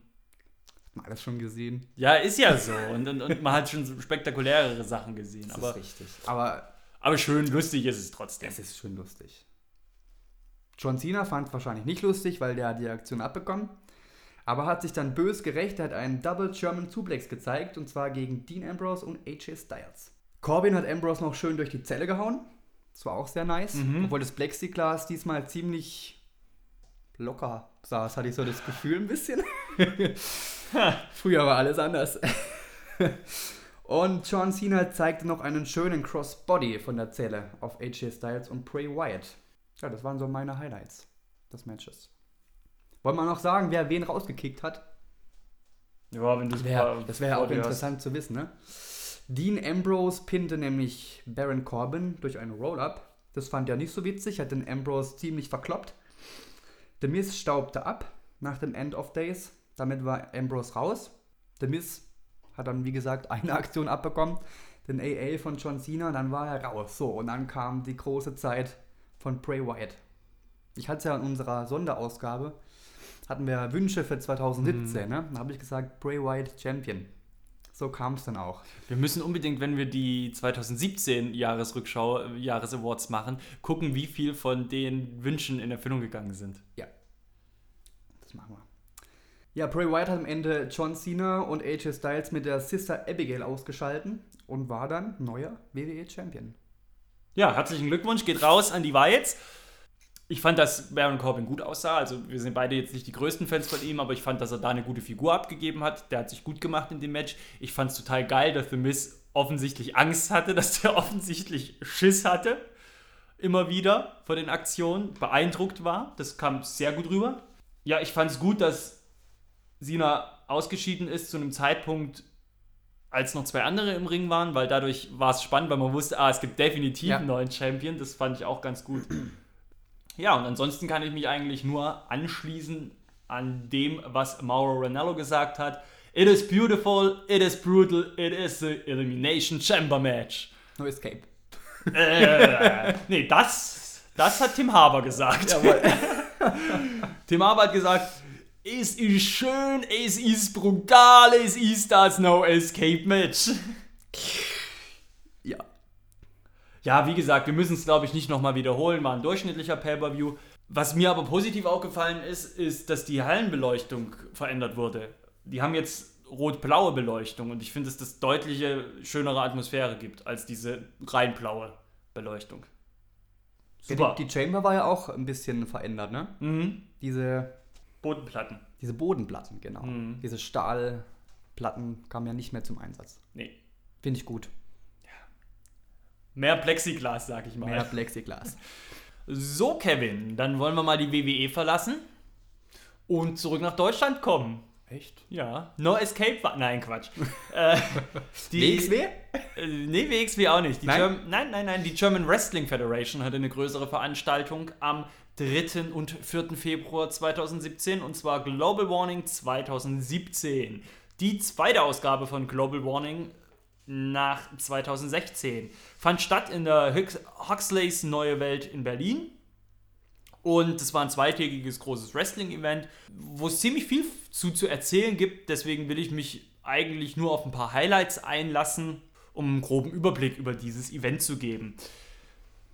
Hat man alles schon gesehen. Ja, ist ja so. Und, und, und man hat schon so spektakulärere Sachen gesehen. Das Aber, ist richtig. Aber aber schön lustig ist es trotzdem. es ist schon lustig. John Cena fand es wahrscheinlich nicht lustig, weil der hat die Aktion abbekommen. Aber hat sich dann bös gerecht, er hat einen Double German Suplex gezeigt und zwar gegen Dean Ambrose und AJ Styles. Corbin hat Ambrose noch schön durch die Zelle gehauen. Das war auch sehr nice. Mhm. Obwohl das Plexiglas diesmal ziemlich locker saß, hatte ich so das Gefühl ein bisschen. Früher war alles anders. Und John Cena zeigte noch einen schönen Crossbody von der Zelle auf AJ Styles und Bray Wyatt. Ja, das waren so meine Highlights des Matches. Wollen wir noch sagen, wer wen rausgekickt hat? Ja, wenn du es das wäre ja auch dir hast. interessant zu wissen, ne? Dean Ambrose pinte nämlich Baron Corbin durch einen Roll-Up. Das fand er nicht so witzig, hat den Ambrose ziemlich verkloppt. The Miz staubte ab nach dem End of Days. Damit war Ambrose raus. The Miz hat dann, wie gesagt, eine Aktion abbekommen. Den AA von John Cena, dann war er raus. So, und dann kam die große Zeit von Bray Wyatt. Ich hatte es ja in unserer Sonderausgabe, hatten wir Wünsche für 2017, ne? Da habe ich gesagt, Bray Wyatt Champion. So kam es dann auch. Wir müssen unbedingt, wenn wir die 2017 Jahresrückschau, Jahresawards machen, gucken, wie viel von den Wünschen in Erfüllung gegangen sind. Ja. Das machen wir. Ja, Bray Wyatt hat am Ende John Cena und AJ Styles mit der Sister Abigail ausgeschalten und war dann neuer WWE Champion. Ja, herzlichen Glückwunsch, geht raus an die Wyatts. Ich fand, dass Baron Corbin gut aussah. Also, wir sind beide jetzt nicht die größten Fans von ihm, aber ich fand, dass er da eine gute Figur abgegeben hat. Der hat sich gut gemacht in dem Match. Ich fand es total geil, dass The Miz offensichtlich Angst hatte, dass der offensichtlich Schiss hatte. Immer wieder vor den Aktionen. Beeindruckt war. Das kam sehr gut rüber. Ja, ich fand es gut, dass Sina ausgeschieden ist zu einem Zeitpunkt, als noch zwei andere im Ring waren, weil dadurch war es spannend, weil man wusste, ah, es gibt definitiv Ja. einen neuen Champion. Das fand ich auch ganz gut. Ja, und ansonsten kann ich mich eigentlich nur anschließen an dem, was Mauro Ranallo gesagt hat. It is beautiful, it is brutal, it is the Elimination Chamber Match. No Escape. äh, nee, das, das hat Tim Haber gesagt. Tim Haber hat gesagt, Es ist schön, es ist brutal, es ist das No Escape Match. Ja. Wie gesagt, wir müssen es, glaube ich, nicht nochmal wiederholen. War ein durchschnittlicher Pay-Per-View. Was mir aber positiv aufgefallen ist, ist, dass die Hallenbeleuchtung verändert wurde. Die haben jetzt rot-blaue Beleuchtung und ich finde, dass das deutliche schönere Atmosphäre gibt als diese rein blaue Beleuchtung. Ja, die, die Chamber war ja auch ein bisschen verändert, ne? Mhm. Diese, Bodenplatten. diese Bodenplatten, genau. Mhm. Diese Stahlplatten kamen ja nicht mehr zum Einsatz. Nee. Finde ich gut. Mehr Plexiglas, sag ich mal. Mehr Plexiglas. So, Kevin, dann wollen wir mal die WWE verlassen und zurück nach Deutschland kommen. Echt? Ja. No Escape war. Nein, Quatsch. äh, die, WXW? Äh, nee, WXW auch nicht. Die Nein? Germ nein, nein, nein. Die German Wrestling Federation hatte eine größere Veranstaltung am 3. und 4. Februar 2017 und zwar Global Warning 2017. Die zweite Ausgabe von Global Warning nach 2016 fand statt in der Hux Huxleys Neue Welt in Berlin. Und es war ein zweitägiges großes Wrestling-Event, wo es ziemlich viel zu, zu erzählen gibt. Deswegen will ich mich eigentlich nur auf ein paar Highlights einlassen, um einen groben Überblick über dieses Event zu geben.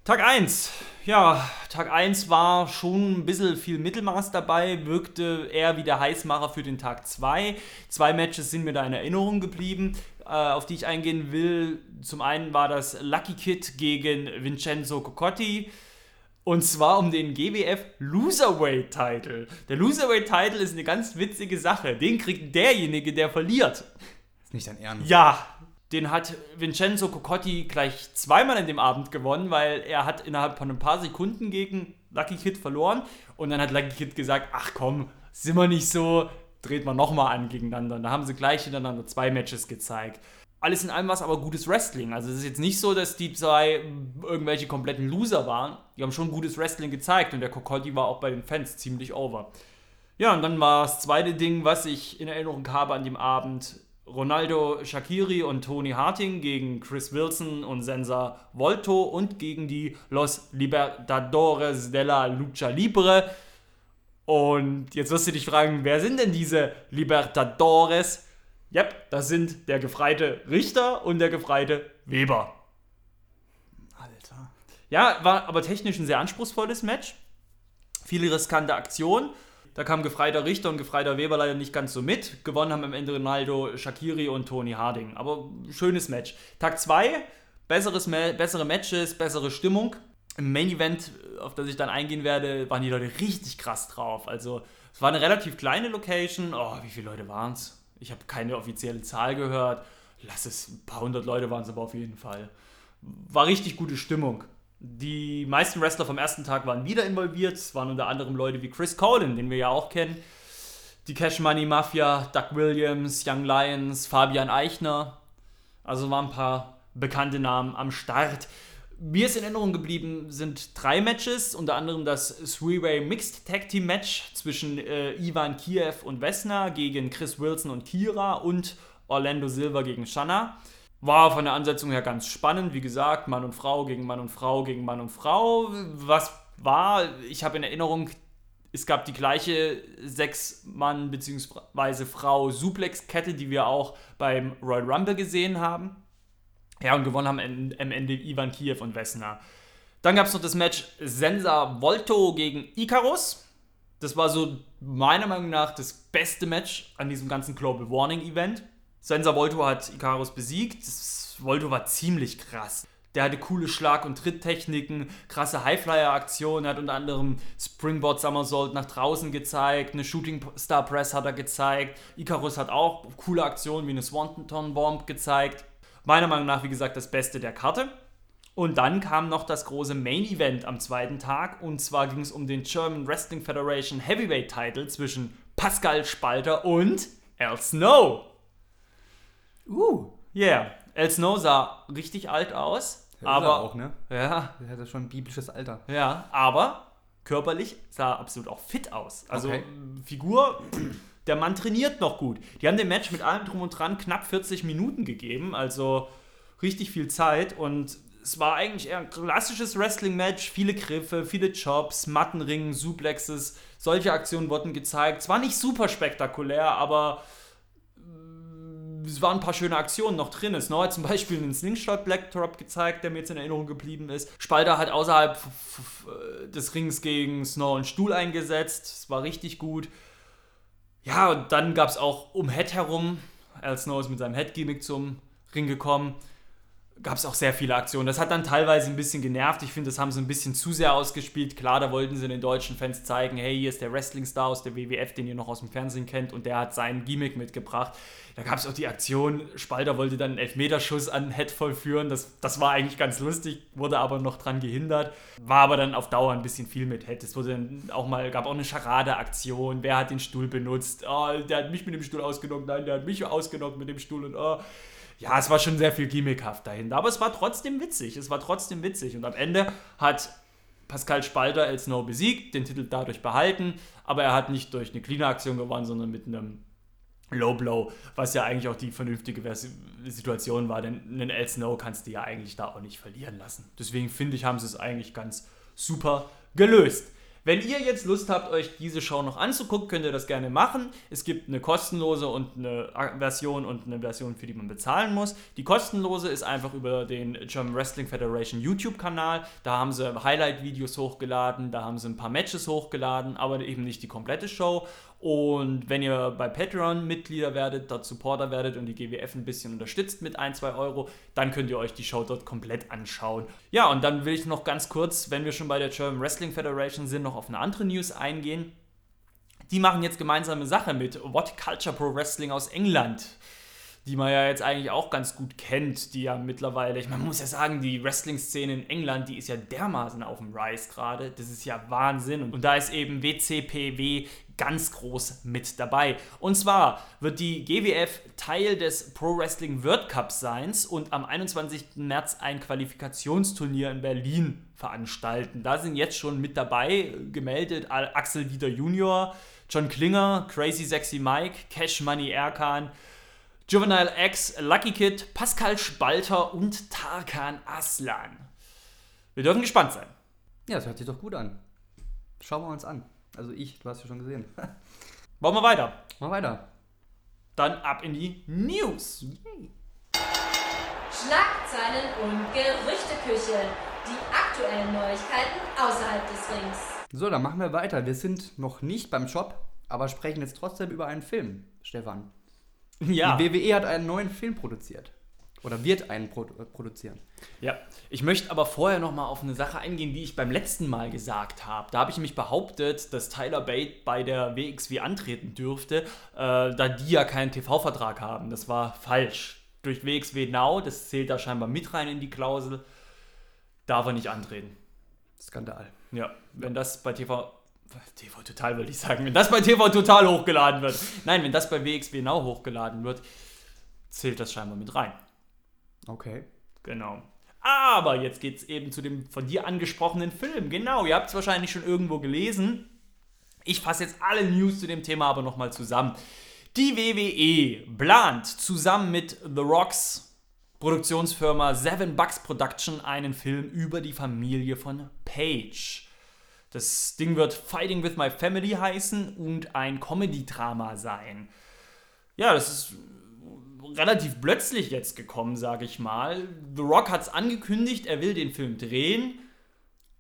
Tag 1. Ja, Tag 1 war schon ein bisschen viel Mittelmaß dabei, wirkte eher wie der Heißmacher für den Tag 2. Zwei Matches sind mir da in Erinnerung geblieben, auf die ich eingehen will. Zum einen war das Lucky Kid gegen Vincenzo Cocotti. Und zwar um den GWF Loserweight Title. Der Loserweight Title ist eine ganz witzige Sache. Den kriegt derjenige, der verliert. Ist nicht dein Ernst. Ja, den hat Vincenzo Cocotti gleich zweimal in dem Abend gewonnen, weil er hat innerhalb von ein paar Sekunden gegen Lucky Kid verloren. Und dann hat Lucky Kid gesagt, ach komm, sind wir nicht so, dreht man nochmal an gegeneinander. Da haben sie gleich hintereinander zwei Matches gezeigt. Alles in allem war es aber gutes Wrestling. Also es ist jetzt nicht so, dass die zwei irgendwelche kompletten Loser waren. Die haben schon gutes Wrestling gezeigt und der Cocotti war auch bei den Fans ziemlich over. Ja, und dann war das zweite Ding, was ich in Erinnerung habe an dem Abend, Ronaldo Shakiri und Tony Harting gegen Chris Wilson und Sensa Volto und gegen die Los Libertadores de la Lucha Libre. Und jetzt wirst du dich fragen, wer sind denn diese Libertadores? Yep, das sind der gefreite Richter und der gefreite Weber. Alter. Ja, war aber technisch ein sehr anspruchsvolles Match. Viele riskante Aktionen. Da kam gefreiter Richter und gefreiter Weber leider nicht ganz so mit. Gewonnen haben am Ende Ronaldo, Shakiri und Tony Harding. Aber schönes Match. Tag 2, besseres Ma bessere Matches, bessere Stimmung. Im Main Event, auf das ich dann eingehen werde, waren die Leute richtig krass drauf. Also, es war eine relativ kleine Location. Oh, wie viele Leute waren es? Ich habe keine offizielle Zahl gehört. Lass es, ein paar hundert Leute waren es aber auf jeden Fall. War richtig gute Stimmung. Die meisten Wrestler vom ersten Tag waren wieder involviert. Es waren unter anderem Leute wie Chris Colin, den wir ja auch kennen. Die Cash Money Mafia, Doug Williams, Young Lions, Fabian Eichner. Also waren ein paar bekannte Namen am Start. Mir ist in Erinnerung geblieben sind drei Matches, unter anderem das Three-Way Mixed Tag Team Match zwischen äh, Ivan Kiev und Vesna gegen Chris Wilson und Kira und Orlando Silver gegen Shanna. War von der Ansetzung her ganz spannend, wie gesagt, Mann und Frau gegen Mann und Frau gegen Mann und Frau. Was war, ich habe in Erinnerung, es gab die gleiche Sechs-Mann- bzw. Frau-Suplex-Kette, die wir auch beim Royal Rumble gesehen haben. Ja, und gewonnen haben am Ende Ivan Kiev und Vesna. Dann gab es noch das Match Sensa Volto gegen Icarus. Das war so meiner Meinung nach das beste Match an diesem ganzen Global Warning Event. Sensa Volto hat Icarus besiegt. Das Volto war ziemlich krass. Der hatte coole Schlag- und Tritttechniken, krasse Highflyer-Aktionen, er hat unter anderem Springboard Somersault nach draußen gezeigt, eine Shooting Star Press hat er gezeigt. Icarus hat auch coole Aktionen wie eine Swanton Bomb gezeigt. Meiner Meinung nach, wie gesagt, das Beste der Karte. Und dann kam noch das große Main Event am zweiten Tag. Und zwar ging es um den German Wrestling Federation Heavyweight Title zwischen Pascal Spalter und Al Snow. Uh. Yeah, Al Snow sah richtig alt aus. Ist er aber auch, ne? ja, Der hat ja schon ein biblisches Alter. ja, aber körperlich sah er absolut auch fit aus. Also Okay. Figur, der Mann trainiert noch gut. Die haben dem Match mit allem drum und dran knapp 40 Minuten gegeben, also richtig viel Zeit und es war eigentlich eher ein klassisches Wrestling-Match, viele Griffe, viele Chops, Mattenringen, Suplexes, solche Aktionen wurden gezeigt. Es war nicht super spektakulär, aber äh, es waren ein paar schöne Aktionen noch drin. Snow hat zum Beispiel einen Slingshot Black Drop gezeigt, der mir jetzt in Erinnerung geblieben ist. Spalter hat außerhalb des Rings gegen Snow einen Stuhl eingesetzt. Es war richtig gut. Ja, und dann gab es auch um Head herum. Al Snow ist mit seinem Head-Gimmick zum Ring gekommen gab es auch sehr viele Aktionen. Das hat dann teilweise ein bisschen genervt. Ich finde, das haben sie ein bisschen zu sehr ausgespielt. Klar, da wollten sie den deutschen Fans zeigen, hey, hier ist der Wrestling-Star aus der WWF, den ihr noch aus dem Fernsehen kennt und der hat seinen Gimmick mitgebracht. Da gab es auch die Aktion, Spalter wollte dann einen Elfmeterschuss an Head vollführen. Das, das war eigentlich ganz lustig, wurde aber noch dran gehindert. War aber dann auf Dauer ein bisschen viel mit Head. Es wurde dann auch mal, gab auch eine Charade-Aktion. Wer hat den Stuhl benutzt? Oh, der hat mich mit dem Stuhl ausgenockt. Nein, der hat mich ausgenockt mit dem Stuhl und oh ja, es war schon sehr viel gimmickhaft dahinter, aber es war trotzdem witzig. Es war trotzdem witzig. Und am Ende hat Pascal Spalter El Snow besiegt, den Titel dadurch behalten, aber er hat nicht durch eine Cleaner-Aktion gewonnen, sondern mit einem Low Blow, was ja eigentlich auch die vernünftige Situation war, denn einen El Snow kannst du ja eigentlich da auch nicht verlieren lassen. Deswegen finde ich, haben sie es eigentlich ganz super gelöst. Wenn ihr jetzt Lust habt, euch diese Show noch anzugucken, könnt ihr das gerne machen. Es gibt eine kostenlose und eine Version und eine Version, für die man bezahlen muss. Die kostenlose ist einfach über den German Wrestling Federation YouTube-Kanal. Da haben sie Highlight-Videos hochgeladen, da haben sie ein paar Matches hochgeladen, aber eben nicht die komplette Show. Und wenn ihr bei Patreon Mitglieder werdet, dort Supporter werdet und die GWF ein bisschen unterstützt mit 1, 2 Euro, dann könnt ihr euch die Show dort komplett anschauen. Ja, und dann will ich noch ganz kurz, wenn wir schon bei der German Wrestling Federation sind, noch auf eine andere News eingehen. Die machen jetzt gemeinsame Sache mit What Culture Pro Wrestling aus England die man ja jetzt eigentlich auch ganz gut kennt, die ja mittlerweile, ich man muss ja sagen, die Wrestling-Szene in England, die ist ja dermaßen auf dem Rise gerade, das ist ja Wahnsinn und, da ist eben WCPW ganz groß mit dabei. Und zwar wird die GWF Teil des Pro Wrestling World Cups sein und am 21. März ein Qualifikationsturnier in Berlin veranstalten. Da sind jetzt schon mit dabei gemeldet Axel Dieter Junior, John Klinger, Crazy Sexy Mike, Cash Money Erkan, Juvenile X, Lucky Kid, Pascal Spalter und Tarkan Aslan. Wir dürfen gespannt sein. Ja, das hört sich doch gut an. Schauen wir uns an. Also ich, du hast ja schon gesehen. Wollen wir weiter? Mal weiter. Dann ab in die News. Yay. Schlagzeilen und Gerüchteküche. Die aktuellen Neuigkeiten außerhalb des Rings. So, dann machen wir weiter. Wir sind noch nicht beim Shop, aber sprechen jetzt trotzdem über einen Film, Stefan. Ja. Die WWE hat einen neuen Film produziert. Oder wird einen produ äh, produzieren. Ja, ich möchte aber vorher noch mal auf eine Sache eingehen, die ich beim letzten Mal gesagt habe. Da habe ich mich behauptet, dass Tyler Bate bei der WXW antreten dürfte, äh, da die ja keinen TV-Vertrag haben. Das war falsch. Durch WXW Now, das zählt da scheinbar mit rein in die Klausel, darf er nicht antreten. Skandal. Ja, wenn das bei TV TV Total würde ich sagen, wenn das bei TV Total hochgeladen wird. Nein, wenn das bei WXW Now hochgeladen wird, zählt das scheinbar mit rein. Okay. Genau. Aber jetzt geht es eben zu dem von dir angesprochenen Film. Genau, ihr habt es wahrscheinlich schon irgendwo gelesen. Ich fasse jetzt alle News zu dem Thema aber nochmal zusammen. Die WWE plant zusammen mit The Rocks Produktionsfirma Seven Bucks Production einen Film über die Familie von Paige. Das Ding wird Fighting with My Family heißen und ein Comedy-Drama sein. Ja, das ist relativ plötzlich jetzt gekommen, sage ich mal. The Rock hat es angekündigt, er will den Film drehen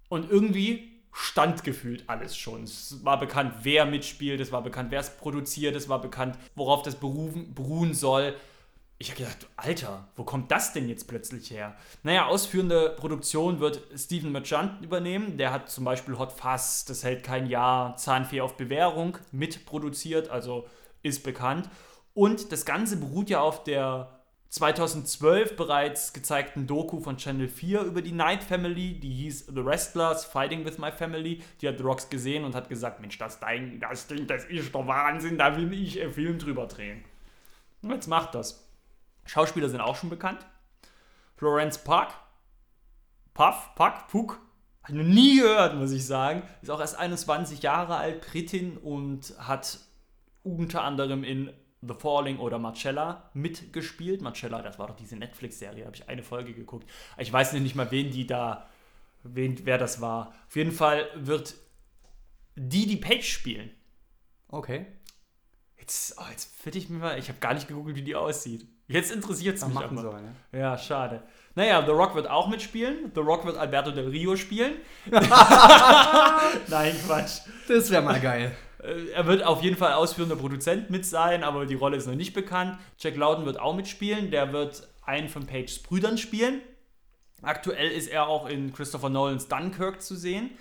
und irgendwie stand gefühlt alles schon. Es war bekannt, wer mitspielt, es war bekannt, wer es produziert, es war bekannt, worauf das beruhen soll ich habe gedacht, Alter, wo kommt das denn jetzt plötzlich her? Naja, ausführende Produktion wird Steven Merchant übernehmen. Der hat zum Beispiel Hot Fuzz, Das hält kein Jahr, Zahnfee auf Bewährung mitproduziert, also ist bekannt. Und das Ganze beruht ja auf der 2012 bereits gezeigten Doku von Channel 4 über die Night Family, die hieß The Wrestlers Fighting with My Family. Die hat The Rocks gesehen und hat gesagt, Mensch, das Ding, das Ding, das ist doch Wahnsinn, da will ich einen Film drüber drehen. Jetzt macht das. Schauspieler sind auch schon bekannt. Florence Park, Puff, Puck, Puck, habe ich noch nie gehört, muss ich sagen. Ist auch erst 21 Jahre alt, Britin und hat unter anderem in The Falling oder Marcella mitgespielt. Marcella, das war doch diese Netflix-Serie, habe ich eine Folge geguckt. Ich weiß nicht mal, wen die da, wen, wer das war. Auf jeden Fall wird die die Page spielen. Okay. Jetzt, oh, jetzt fitte ich mir mal, ich habe gar nicht geguckt, wie die aussieht. Jetzt interessiert es mich machen aber. soll, ne? Ja, schade. Naja, The Rock wird auch mitspielen. The Rock wird Alberto Del Rio spielen. Nein, Quatsch. Das wäre mal geil. Äh, Er wird auf jeden Fall ausführender Produzent mit sein, aber die Rolle ist noch nicht bekannt. Jack Lowden wird auch mitspielen. Der wird einen von Pages Brüdern spielen. Aktuell ist er auch in Christopher Nolans Dunkirk zu sehen.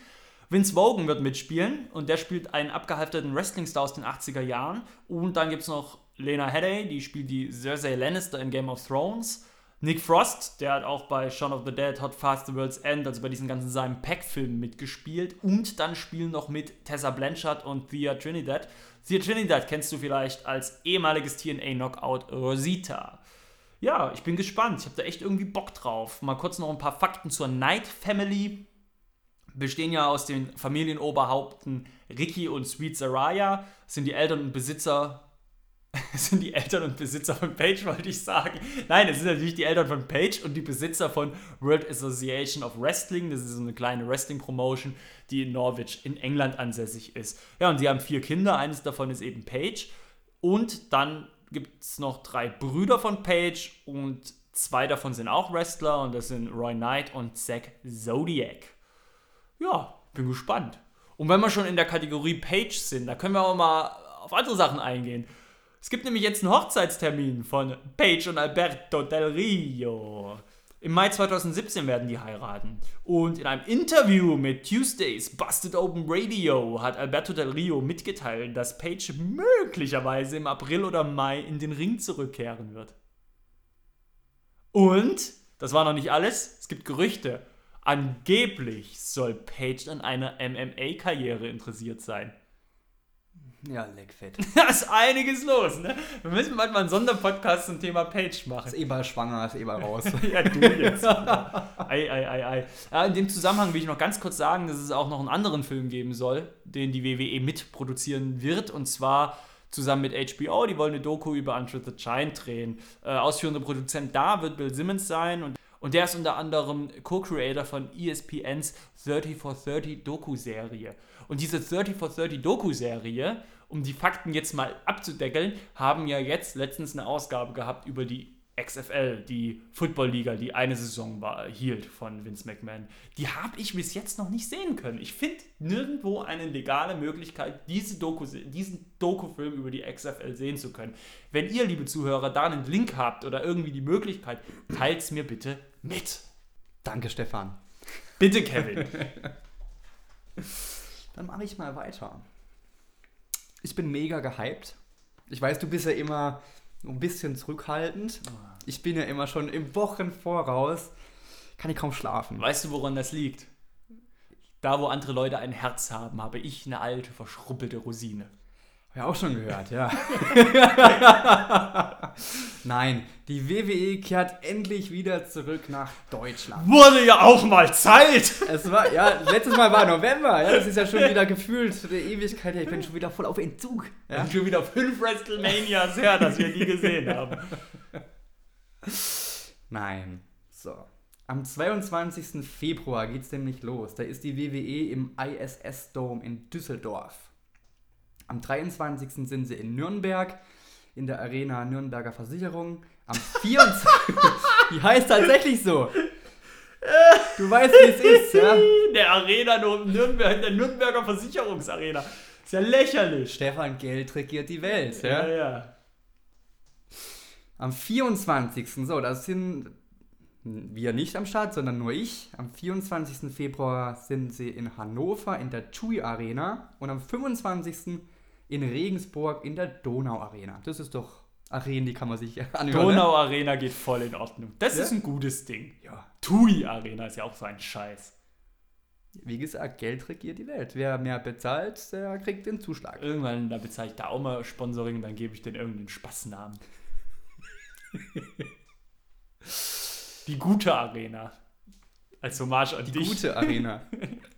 Vince Vogan wird mitspielen und der spielt einen abgehalfterten Wrestling-Star aus den 80er Jahren. Und dann gibt es noch Lena Headey, die spielt die Cersei Lannister in Game of Thrones. Nick Frost, der hat auch bei Shaun of the Dead, Hot Fast, The World's End, also bei diesen ganzen Simon Peck-Filmen mitgespielt. Und dann spielen noch mit Tessa Blanchard und Thea Trinidad. Thea Trinidad kennst du vielleicht als ehemaliges TNA-Knockout Rosita. Ja, ich bin gespannt. Ich habe da echt irgendwie Bock drauf. Mal kurz noch ein paar Fakten zur Knight Family. Bestehen ja aus den Familienoberhaupten Ricky und Sweet Saraya. Sind die Eltern und Besitzer. Das sind die Eltern und Besitzer von Page, wollte ich sagen. Nein, es sind natürlich die Eltern von Page und die Besitzer von World Association of Wrestling. Das ist so eine kleine Wrestling-Promotion, die in Norwich in England ansässig ist. Ja, und sie haben vier Kinder. Eines davon ist eben Page. Und dann gibt es noch drei Brüder von Page und zwei davon sind auch Wrestler und das sind Roy Knight und Zack Zodiac. Ja, bin gespannt. Und wenn wir schon in der Kategorie Page sind, da können wir auch mal auf andere Sachen eingehen. Es gibt nämlich jetzt einen Hochzeitstermin von Page und Alberto Del Rio. Im Mai 2017 werden die heiraten. Und in einem Interview mit Tuesdays Busted Open Radio hat Alberto Del Rio mitgeteilt, dass Page möglicherweise im April oder Mai in den Ring zurückkehren wird. Und, das war noch nicht alles, es gibt Gerüchte. Angeblich soll Page an einer MMA-Karriere interessiert sein. Ja, leckfett. Da ist einiges los, ne? Wir müssen manchmal einen Sonderpodcast zum Thema Page machen. Ist eh bald schwanger, ist eh bald raus. ja, du jetzt. ei, ei, ei, ei. Ja, in dem Zusammenhang will ich noch ganz kurz sagen, dass es auch noch einen anderen Film geben soll, den die WWE mitproduzieren wird. Und zwar zusammen mit HBO. Die wollen eine Doku über Until the Giant drehen. Äh, ausführender Produzent da wird Bill Simmons sein. Und, und der ist unter anderem Co-Creator von ESPNs 30 for 30 Doku-Serie. Und diese 30 for 30 Doku-Serie, um die Fakten jetzt mal abzudeckeln, haben ja jetzt letztens eine Ausgabe gehabt über die XFL, die Football-Liga, die eine Saison war, hielt von Vince McMahon. Die habe ich bis jetzt noch nicht sehen können. Ich finde nirgendwo eine legale Möglichkeit, diese Doku, diesen Doku-Film über die XFL sehen zu können. Wenn ihr, liebe Zuhörer, da einen Link habt oder irgendwie die Möglichkeit, teilt es mir bitte mit. Danke, Stefan. Bitte, Kevin. Dann mache ich mal weiter. Ich bin mega gehypt. Ich weiß, du bist ja immer ein bisschen zurückhaltend. Ich bin ja immer schon im Wochen voraus. Kann ich kaum schlafen. weißt du, woran das liegt? Da, wo andere Leute ein Herz haben, habe ich eine alte, verschruppelte Rosine. Hab ich auch schon gehört, ja. Nein, die WWE kehrt endlich wieder zurück nach Deutschland. Wurde ja auch mal Zeit! Es war, ja, letztes Mal war November, ja, das ist ja schon wieder gefühlt die Ewigkeit, ja, ich bin schon wieder voll auf Entzug. Ja. Ja. Schon wieder fünf WrestleManias her, dass wir die gesehen haben. Nein. So. Am 22. Februar geht's nämlich los. Da ist die WWE im ISS Dome in Düsseldorf. Am 23. sind sie in Nürnberg, in der Arena Nürnberger Versicherung. Am 24. die heißt tatsächlich so. Du weißt, wie es ist, ja? Der Arena nur in Nürnberg, der Nürnberger Versicherungsarena. Ist ja lächerlich. Stefan Geld regiert die Welt, Ja, ja? ja. Am 24. So, das sind wir nicht am Start, sondern nur ich. Am 24. Februar sind sie in Hannover in der TUI Arena und am 25. in Regensburg in der Donau Arena. Das ist doch Arenen, die kann man sich anhören. Donau Arena geht voll in Ordnung. Das Ja? ist ein gutes Ding. Ne? Ja. TUI Arena ist ja auch so ein Scheiß. Wie gesagt, Geld regiert die Welt. Wer mehr bezahlt, der kriegt den Zuschlag. Irgendwann, da bezahle ich da auch mal Sponsoring, dann gebe ich den irgendeinen Spaßnamen. Die gute Arena. Als Hommage an Die dich. gute Arena.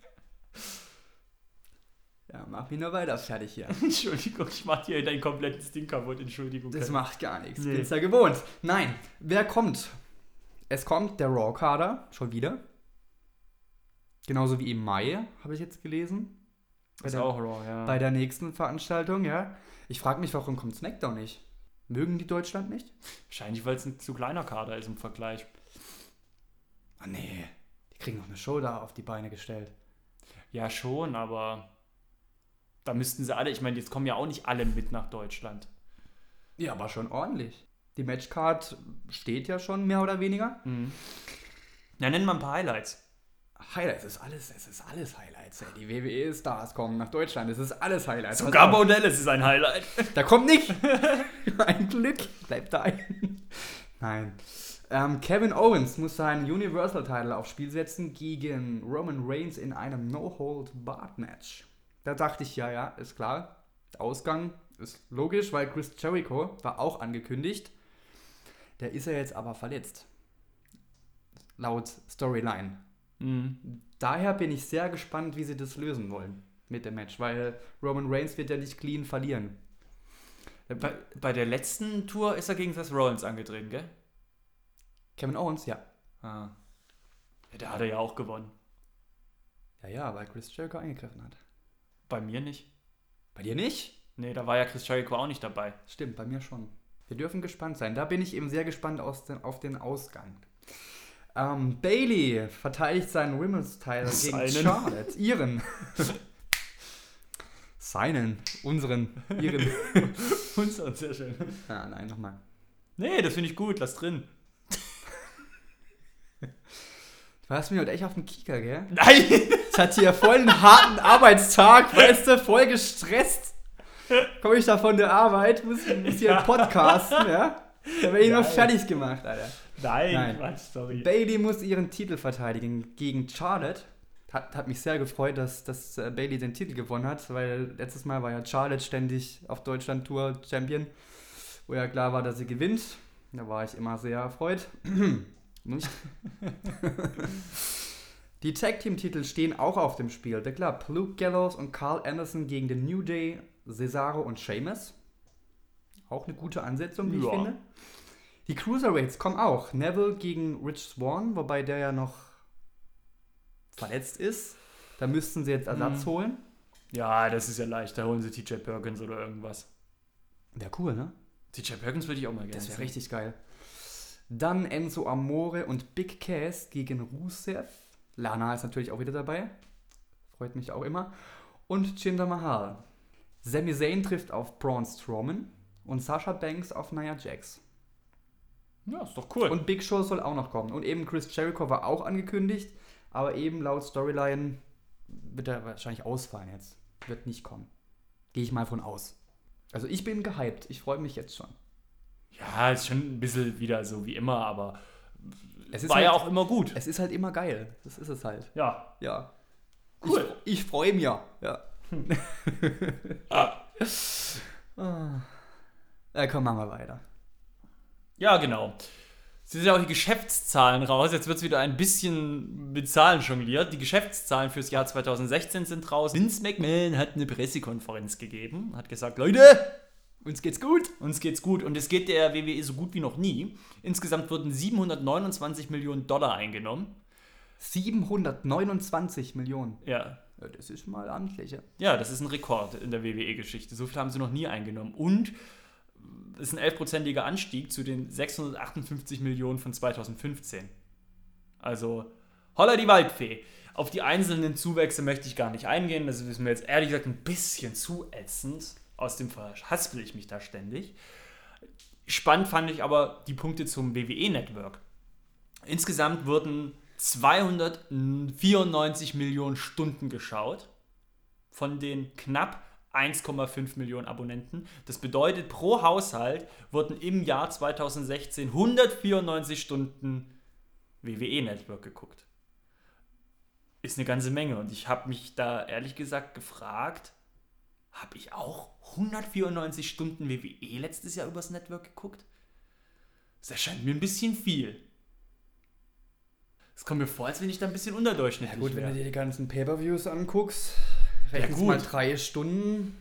ja, mach, mich nur weiter fertig hier. Entschuldigung, ich mach dir dein komplettes Ding kaputt. Entschuldigung. Das macht gar nichts. Nee. Bin's ja gewohnt. Nein, wer kommt? Es kommt der Raw-Kader, schon wieder. Genauso wie im Mai, habe ich jetzt gelesen. Bei ist der, auch Raw, ja. bei der nächsten Veranstaltung, ja. Ich frage mich, warum kommt SmackDown nicht? Mögen die Deutschland nicht? Wahrscheinlich, weil es ein zu kleiner Kader ist im Vergleich. Ah nee, die kriegen noch eine Show da auf die Beine gestellt. Ja, schon, aber da müssten sie alle, ich meine, jetzt kommen ja auch nicht alle mit nach Deutschland. Ja, aber schon ordentlich. Die Matchcard steht ja schon mehr oder weniger. Ja, nennen wir ein paar Highlights. Highlights, es ist alles, es ist alles Highlights. Ey. Die WWE-Stars kommen nach Deutschland, es ist alles Highlights. Sogar auf. Modell ist ein Highlight. Da kommt nicht. ein Glück. Bleibt da ein. Nein. Ähm, Kevin Owens muss seinen Universal-Title aufs Spiel setzen gegen Roman Reigns in einem No-Hold-Barred-Match. Da dachte ich, ja, ja, ist klar. Der Ausgang ist logisch, weil Chris Jericho war auch angekündigt. Der ist ja jetzt aber verletzt. Laut Storyline. Mhm. Daher bin ich sehr gespannt, wie sie das lösen wollen mit dem Match, weil Roman Reigns wird ja nicht clean verlieren. Bei, bei der letzten Tour ist er gegen Seth Rollins angetreten, gell? Kevin Owens, ja. Ah. Ja, der hat er ja auch gewonnen. Ja, ja, weil Chris Jericho eingegriffen hat. Bei mir nicht. Bei dir nicht? Nee, da war ja Chris Jericho auch nicht dabei. Stimmt, bei mir schon. Wir dürfen gespannt sein. Da bin ich eben sehr gespannt den, auf den Ausgang. Ähm, Bailey verteidigt seinen Women's Title gegen. Charlotte. Ihren. seinen. Unseren. Ihren. Unser, sehr schön. ah, nein, nochmal. Nee, das finde ich gut, lass drin. Du hast mich heute echt auf den Kieker, gell? Nein! Ich hatte hier voll einen harten Arbeitstag, weißt du, voll gestresst. Komme ich da von der Arbeit, muss, muss hier podcasten, ja? Da werde ich noch fertig gemacht, Alter. Nein, Nein. Quatsch, sorry. Bailey muss ihren Titel verteidigen gegen Charlotte. Hat, hat mich sehr gefreut, dass, dass äh, Bailey den Titel gewonnen hat, weil letztes Mal war ja Charlotte ständig auf Deutschland-Tour Champion, wo ja klar war, dass sie gewinnt. Da war ich immer sehr erfreut. Nicht? Die Tag-Team-Titel stehen auch auf dem Spiel. Der Club Luke Gallows und Carl Anderson gegen den New Day, Cesaro und Sheamus. Auch eine gute Ansetzung, wie ich Ja. finde. Die Cruiserweights kommen auch. Neville gegen Rich Swan, wobei der ja noch verletzt ist. Da müssten sie jetzt Ersatz Mhm. holen. Ja, das ist ja leicht. Da holen sie TJ Perkins oder irgendwas. Wäre cool, ne? TJ Perkins würde ich auch mal gerne Das wäre richtig geil. Dann Enzo Amore und Big Cass gegen Rusev. Lana ist natürlich auch wieder dabei. Freut mich auch immer. Und Jinder Mahal. Sami Zayn trifft auf Braun Strowman und Sasha Banks auf Nia Jax. Ja, ist doch cool. Und Big Show soll auch noch kommen. Und eben Chris Jericho war auch angekündigt, aber eben laut Storyline wird er wahrscheinlich ausfallen jetzt. Wird nicht kommen. Gehe ich mal von aus. Also ich bin gehypt. Ich freue mich jetzt schon. Ja, ist schon ein bisschen wieder so wie immer, aber Es ist war halt- ja auch immer gut. Es ist halt immer geil. Das ist es halt. Ja. Ja. Cool. Ich, ich freue mich. Ja. Ah. Ah. Ja, komm, machen wir weiter. Ja, genau. Es sind ja auch die Geschäftszahlen raus. Jetzt wird es wieder ein bisschen mit Zahlen jongliert. Die Geschäftszahlen fürs Jahr 2016 sind raus. Vince McMahon hat eine Pressekonferenz gegeben, hat gesagt, Leute, Uns geht's gut. uns geht's gut und es geht der WWE so gut wie noch nie. Insgesamt wurden 729 Millionen Dollar eingenommen. 729 Millionen. Ja, Ja, das ist mal amtlich. Ja. Ja, das ist ein Rekord in der WWE-Geschichte. So viel haben sie noch nie eingenommen. Und es ist ein 11%iger Anstieg zu den 658 Millionen von 2015. Also, holla die Waldfee. Auf die einzelnen Zuwächse möchte ich gar nicht eingehen. Das ist mir jetzt ehrlich gesagt ein bisschen zu ätzend. Aus dem verhaspel ich mich da ständig. Spannend fand ich aber die Punkte zum WWE-Network. Insgesamt wurden 294 Millionen Stunden geschaut von den knapp 1,5 Millionen Abonnenten. Das bedeutet, pro Haushalt wurden im Jahr 2016 194 Stunden WWE-Network geguckt. Ist eine ganze Menge und ich habe mich da ehrlich gesagt gefragt, habe ich auch 194 Stunden WWE letztes Jahr übers Network geguckt? Das erscheint mir ein bisschen viel. Es kommt mir vor, als wenn ich da ein bisschen unterdurchschnittlich Gut, wenn wäre. du dir die ganzen Pay-Per-Views anguckst, Rechnest gut. mal drei Stunden,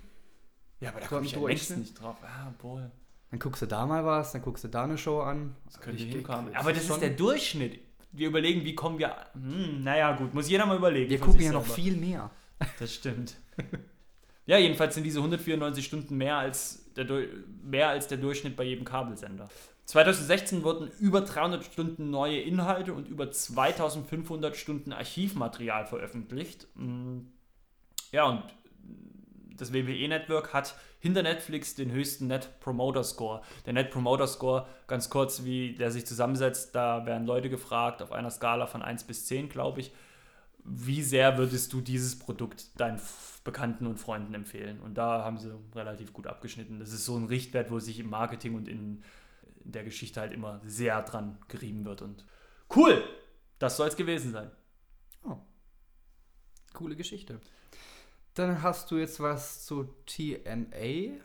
Ja, aber da komme ich ja Durchschnitt? nicht drauf. Ah, wohl. dann guckst du da mal was, dann guckst du da eine Show an. Das könnte Ich- hinkommen. Aber das schon- ist der Durchschnitt. Wir überlegen, wie kommen wir. Hm, naja, gut, muss jeder mal überlegen. Wir gucken ja noch selber. viel mehr. Das stimmt. ja, jedenfalls sind diese 194 Stunden mehr als, der, mehr als der Durchschnitt bei jedem Kabelsender. 2016 wurden über 300 Stunden neue Inhalte und über 2500 Stunden Archivmaterial veröffentlicht. Mm, Ja, und das WWE-Network hat hinter Netflix den höchsten Net Promoter Score. Der Net Promoter Score, ganz kurz, wie der sich zusammensetzt, da werden Leute gefragt, auf einer Skala von 1 bis 10, glaube ich, wie sehr würdest du dieses Produkt deinen Bekannten und Freunden empfehlen? Und da haben sie relativ gut abgeschnitten. Das ist so ein Richtwert, wo sich im Marketing und in, der Geschichte halt immer sehr dran gerieben wird. Und cool, das soll es gewesen sein. Coole Geschichte. Dann hast du jetzt was zu TNA,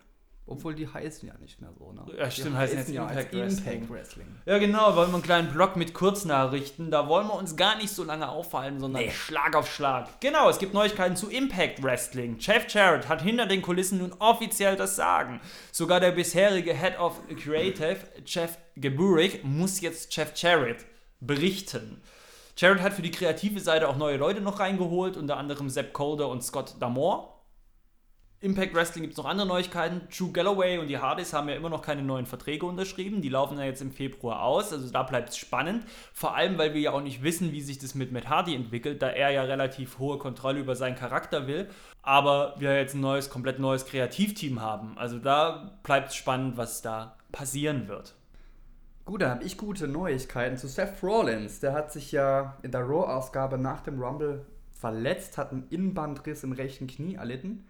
obwohl die heißen ja nicht mehr so, ne? Ja, stimmt, die heißen jetzt ja Impact Wrestling. Impact Wrestling. Ja, genau, wollen wir einen kleinen Blog mit Kurznachrichten. Da wollen wir uns gar nicht so lange auffallen, sondern Nee. Schlag auf Schlag. Genau, es gibt Neuigkeiten zu Impact Wrestling. Jeff Jarrett hat hinter den Kulissen nun offiziell das Sagen. Sogar der bisherige Head of Creative, Jeff Geburich, muss jetzt Jeff Jarrett berichten. Jarrett hat für die kreative Seite auch neue Leute noch reingeholt, unter anderem Sepp Calder und Scott Damore. Impact Wrestling gibt es noch andere Neuigkeiten. Drew Galloway und die Hardys haben ja immer noch keine neuen Verträge unterschrieben. Die laufen ja jetzt im Februar aus. Also da bleibt es spannend. Vor allem, weil wir ja auch nicht wissen, wie sich das mit Matt Hardy entwickelt, da er ja relativ hohe Kontrolle über seinen Charakter will. Aber wir jetzt ein neues, komplett neues Kreativteam haben. Also da bleibt es spannend, was da passieren wird. Gut, dann habe ich gute Neuigkeiten zu Seth Rollins. Der hat sich ja in der Raw-Ausgabe nach dem Rumble verletzt, hat einen Innenbandriss im rechten Knie erlitten.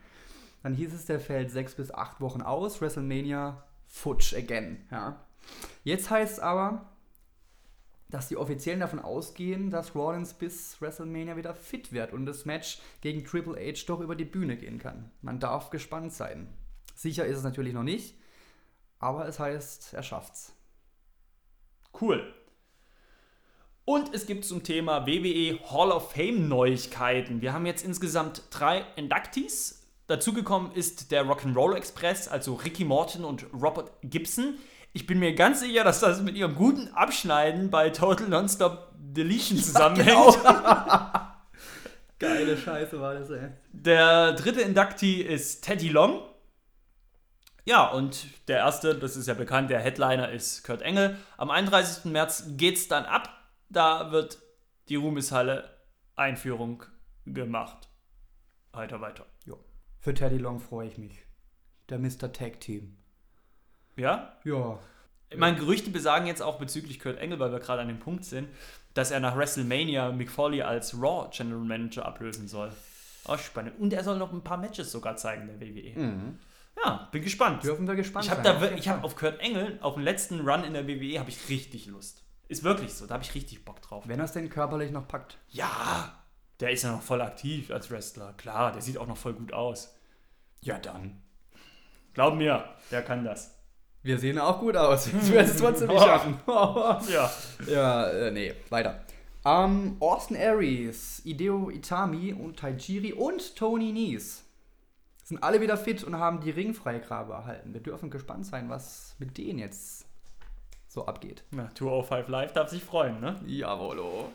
Dann hieß es, der fällt sechs bis acht Wochen aus. WrestleMania futsch again. Ja. Jetzt heißt es aber, dass die Offiziellen davon ausgehen, dass Rollins bis WrestleMania wieder fit wird und das Match gegen Triple H doch über die Bühne gehen kann. Man darf gespannt sein. Sicher ist es natürlich noch nicht, aber es heißt, er schafft's. Cool. Und es gibt zum Thema WWE Hall of Fame Neuigkeiten. Wir haben jetzt insgesamt drei Inductees. Dazugekommen ist der Rock'n'Roll Express, also Ricky Morton und Robert Gibson. Ich bin mir ganz sicher, dass das mit ihrem guten Abschneiden bei Total Nonstop Deletion zusammenhängt. Geile Scheiße war das, ey. Der dritte Inductee ist Teddy Long. Ja, und der erste, das ist ja bekannt, der Headliner ist Kurt Engel. Am 31. März geht's dann ab. Da wird die Ruhmeshalle Einführung gemacht. Weiter, weiter. Für Teddy Long freue ich mich. Der Mr. Tag Team. Ja? Ja. Ich meine, Gerüchte besagen jetzt auch bezüglich Kurt Engel, weil wir gerade an dem Punkt sind, dass er nach WrestleMania Mick Foley als Raw General Manager ablösen soll. Auch spannend. Und er soll noch ein paar Matches sogar zeigen, der WWE. Ja, bin gespannt. Dürfen wir gespannt Ich habe sein. da ich habe auf Kurt Engel auf den letzten Run in der WWE habe ich richtig Lust. Ist wirklich so, da habe ich richtig Bock drauf. Wenn er es denn körperlich noch packt. Ja, der ist ja noch voll aktiv als Wrestler. Klar, der sieht auch noch voll gut aus. Ja, dann. Glaub mir, der kann das. Wir sehen auch gut aus. Ich werde es trotzdem nicht schaffen. Ja. ja, äh, nee, weiter. Ähm, Austin Aries, Ideo Itami und Taijiri und Tony Nies sind alle wieder fit und haben die Ringfreigabe erhalten. Wir dürfen gespannt sein, was mit denen jetzt so abgeht. ja 205 Live darf sich freuen, ne? Jawollo.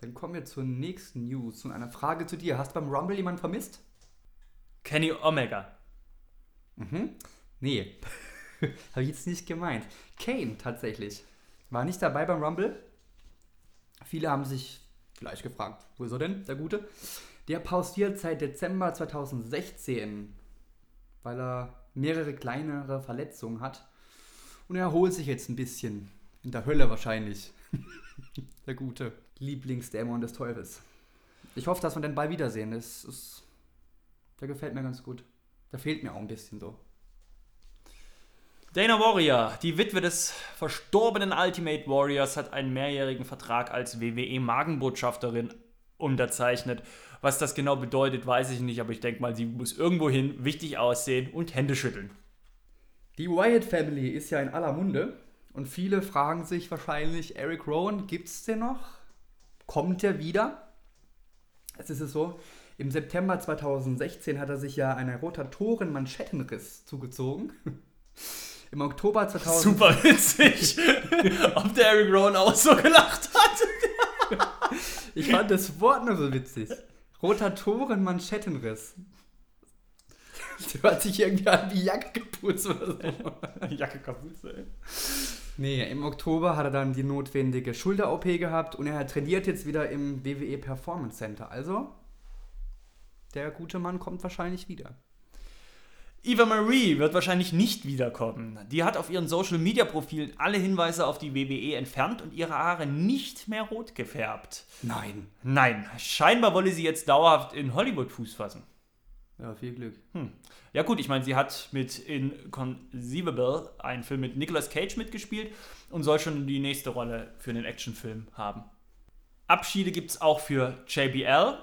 Dann kommen wir zur nächsten News und einer Frage zu dir. Hast du beim Rumble jemanden vermisst? Kenny Omega. Mhm. Nee. Habe ich jetzt nicht gemeint. Kane tatsächlich. War nicht dabei beim Rumble. Viele haben sich vielleicht gefragt, wo ist er denn, der Gute? Der pausiert seit Dezember 2016, weil er mehrere kleinere Verletzungen hat. Und er erholt sich jetzt ein bisschen. In der Hölle wahrscheinlich. der Gute. Lieblingsdämon des Teufels. Ich hoffe, dass wir den Ball wiedersehen. Das ist, der gefällt mir ganz gut. Der fehlt mir auch ein bisschen so. Dana Warrior, die Witwe des verstorbenen Ultimate Warriors, hat einen mehrjährigen Vertrag als WWE-Magenbotschafterin unterzeichnet. Was das genau bedeutet, weiß ich nicht, aber ich denke mal, sie muss irgendwohin wichtig aussehen und Hände schütteln. Die Wyatt Family ist ja in aller Munde und viele fragen sich wahrscheinlich, Eric Rowan, gibt's den noch? Kommt er wieder? Jetzt ist es so, Im September 2016 hat er sich ja einen Rotatoren-Manschettenriss zugezogen. Im Oktober 2000 Super witzig. Ob der Eric Rowan auch so gelacht hat. Ich fand das Wort nur so witzig. Rotatoren-Manschettenriss. Das hört sich irgendwie an wie Jacke geputzt oder so. Jacke Kapuze, ey. Nee, im Oktober hat er dann die notwendige Schulter-OP gehabt und er trainiert jetzt wieder im WWE Performance Center. Also, der gute Mann kommt wahrscheinlich wieder. Eva Marie wird wahrscheinlich nicht wiederkommen. Die hat auf ihren Social Media Profilen alle Hinweise auf die WWE entfernt und ihre Haare nicht mehr rot gefärbt. Nein. Nein, scheinbar wolle sie jetzt dauerhaft in Hollywood Fuß fassen. Ja, viel Glück. Hm. Ja gut, ich meine, sie hat mit Inconceivable einen Film mit Nicolas Cage mitgespielt und soll schon die nächste Rolle für den Actionfilm haben. Abschiede gibt es auch für JBL.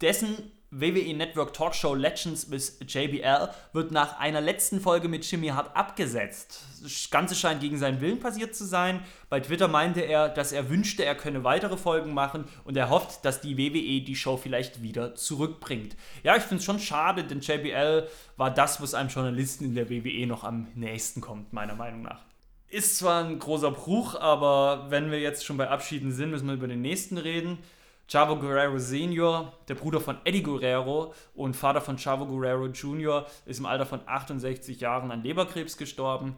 Dessen WWE Network Talkshow Legends with JBL wird nach einer letzten Folge mit Jimmy Hart abgesetzt. Das Ganze scheint gegen seinen Willen passiert zu sein. Bei Twitter meinte er, dass er wünschte, er könne weitere Folgen machen und er hofft, dass die WWE die Show vielleicht wieder zurückbringt. Ja, ich finde es schon schade, denn JBL war das, was einem Journalisten in der WWE noch am nächsten kommt, meiner Meinung nach. Ist zwar ein großer Bruch, aber wenn wir jetzt schon bei Abschieden sind, müssen wir über den nächsten reden. Chavo Guerrero Senior, der Bruder von Eddie Guerrero und Vater von Chavo Guerrero Jr., ist im Alter von 68 Jahren an Leberkrebs gestorben.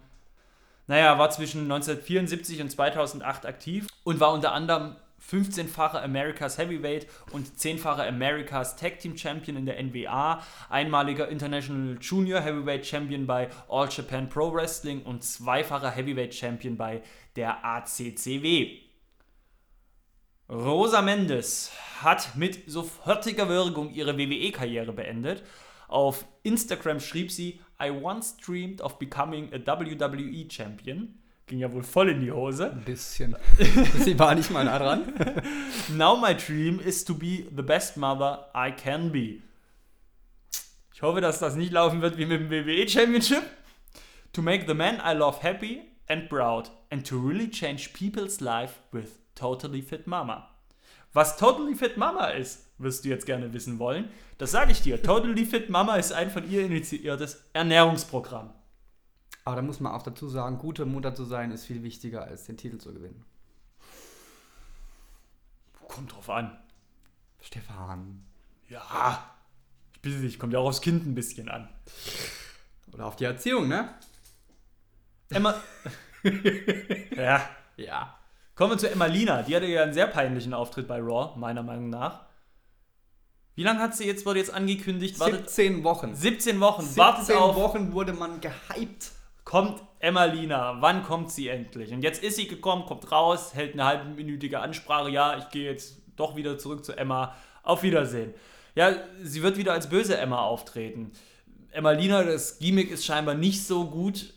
Naja, war zwischen 1974 und 2008 aktiv und war unter anderem 15-facher America's Heavyweight und 10-facher America's Tag Team Champion in der NWA, einmaliger International Junior Heavyweight Champion bei All Japan Pro Wrestling und zweifacher Heavyweight Champion bei der ACCW. Rosa Mendes hat mit sofortiger Wirkung ihre WWE-Karriere beendet. Auf Instagram schrieb sie, I once dreamed of becoming a WWE Champion. Ging ja wohl voll in die Hose. Ein bisschen. Sie war nicht mal nah dran. Now my dream is to be the best mother I can be. Ich hoffe, dass das nicht laufen wird wie mit dem WWE Championship. To make the man I love happy and proud and to really change people's life with Totally Fit Mama. Was Totally Fit Mama ist, wirst du jetzt gerne wissen wollen. Das sage ich dir. Totally Fit Mama ist ein von ihr initiiertes Ernährungsprogramm. Aber da muss man auch dazu sagen, gute Mutter zu sein ist viel wichtiger als den Titel zu gewinnen. Kommt drauf an. Stefan. Ja. Ich bitte dich, kommt ja auch aufs Kind ein bisschen an. Oder auf die Erziehung, ne? Emma. ja. Ja. Kommen wir zu Emmalina. Die hatte ja einen sehr peinlichen Auftritt bei Raw, meiner Meinung nach. Wie lange hat sie jetzt, wurde jetzt angekündigt? Wartet, 17 Wochen. 17 Wochen. Wartet 17 auf. Wochen wurde man gehypt. Kommt Emmalina. Wann kommt sie endlich? Und jetzt ist sie gekommen, kommt raus, hält eine halbminütige Ansprache. Ja, ich gehe jetzt doch wieder zurück zu Emma. Auf Wiedersehen. Ja, sie wird wieder als böse Emma auftreten. Emmalina, das Gimmick ist scheinbar nicht so gut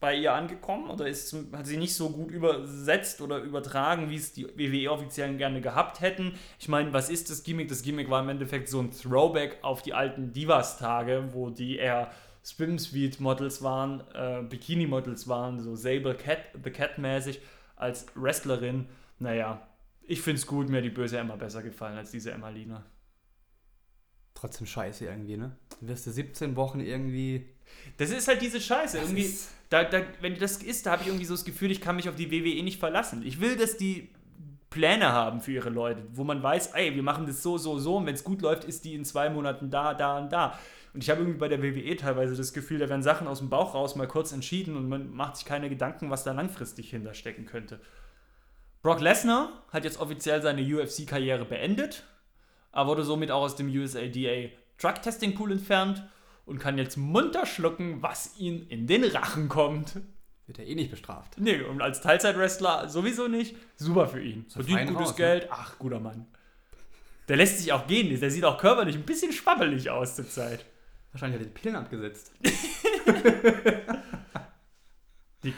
bei ihr angekommen oder ist, hat sie nicht so gut übersetzt oder übertragen, wie es die WWE-Offiziellen gerne gehabt hätten. Ich meine, was ist das Gimmick? Das Gimmick war im Endeffekt so ein Throwback auf die alten Divas-Tage, wo die eher Swimsuit-Models waren, äh, Bikini-Models waren, so Sable Cat, The Cat-mäßig als Wrestlerin. Naja, ich finde es gut, mir hat die böse Emma besser gefallen als diese Emma Lina. Trotzdem scheiße irgendwie, ne? Du wirst du 17 Wochen irgendwie. Das ist halt diese Scheiße. Das Irgendwie, da, da, wenn das ist, da habe ich irgendwie so das Gefühl, ich kann mich auf die WWE nicht verlassen. Ich will, dass die Pläne haben für ihre Leute, wo man weiß, ey, wir machen das so, so, so und wenn es gut läuft, ist die in zwei Monaten da, da und da. Und ich habe irgendwie bei der WWE teilweise das Gefühl, da werden Sachen aus dem Bauch raus mal kurz entschieden und man macht sich keine Gedanken, was da langfristig hinterstecken könnte. Brock Lesnar hat jetzt offiziell seine UFC-Karriere beendet, aber wurde somit auch aus dem USADA Drug Testing Pool entfernt und kann jetzt munter schlucken, was ihm in den Rachen kommt. Wird er eh nicht bestraft. Nee, und als Teilzeitwrestler sowieso nicht. Super für ihn. Verdient gutes raus, ne? Geld. Ach, guter Mann. Der lässt sich auch gehen. Der sieht auch körperlich ein bisschen schwabbelig aus zur Zeit. Wahrscheinlich hat er die Pillen abgesetzt. Die,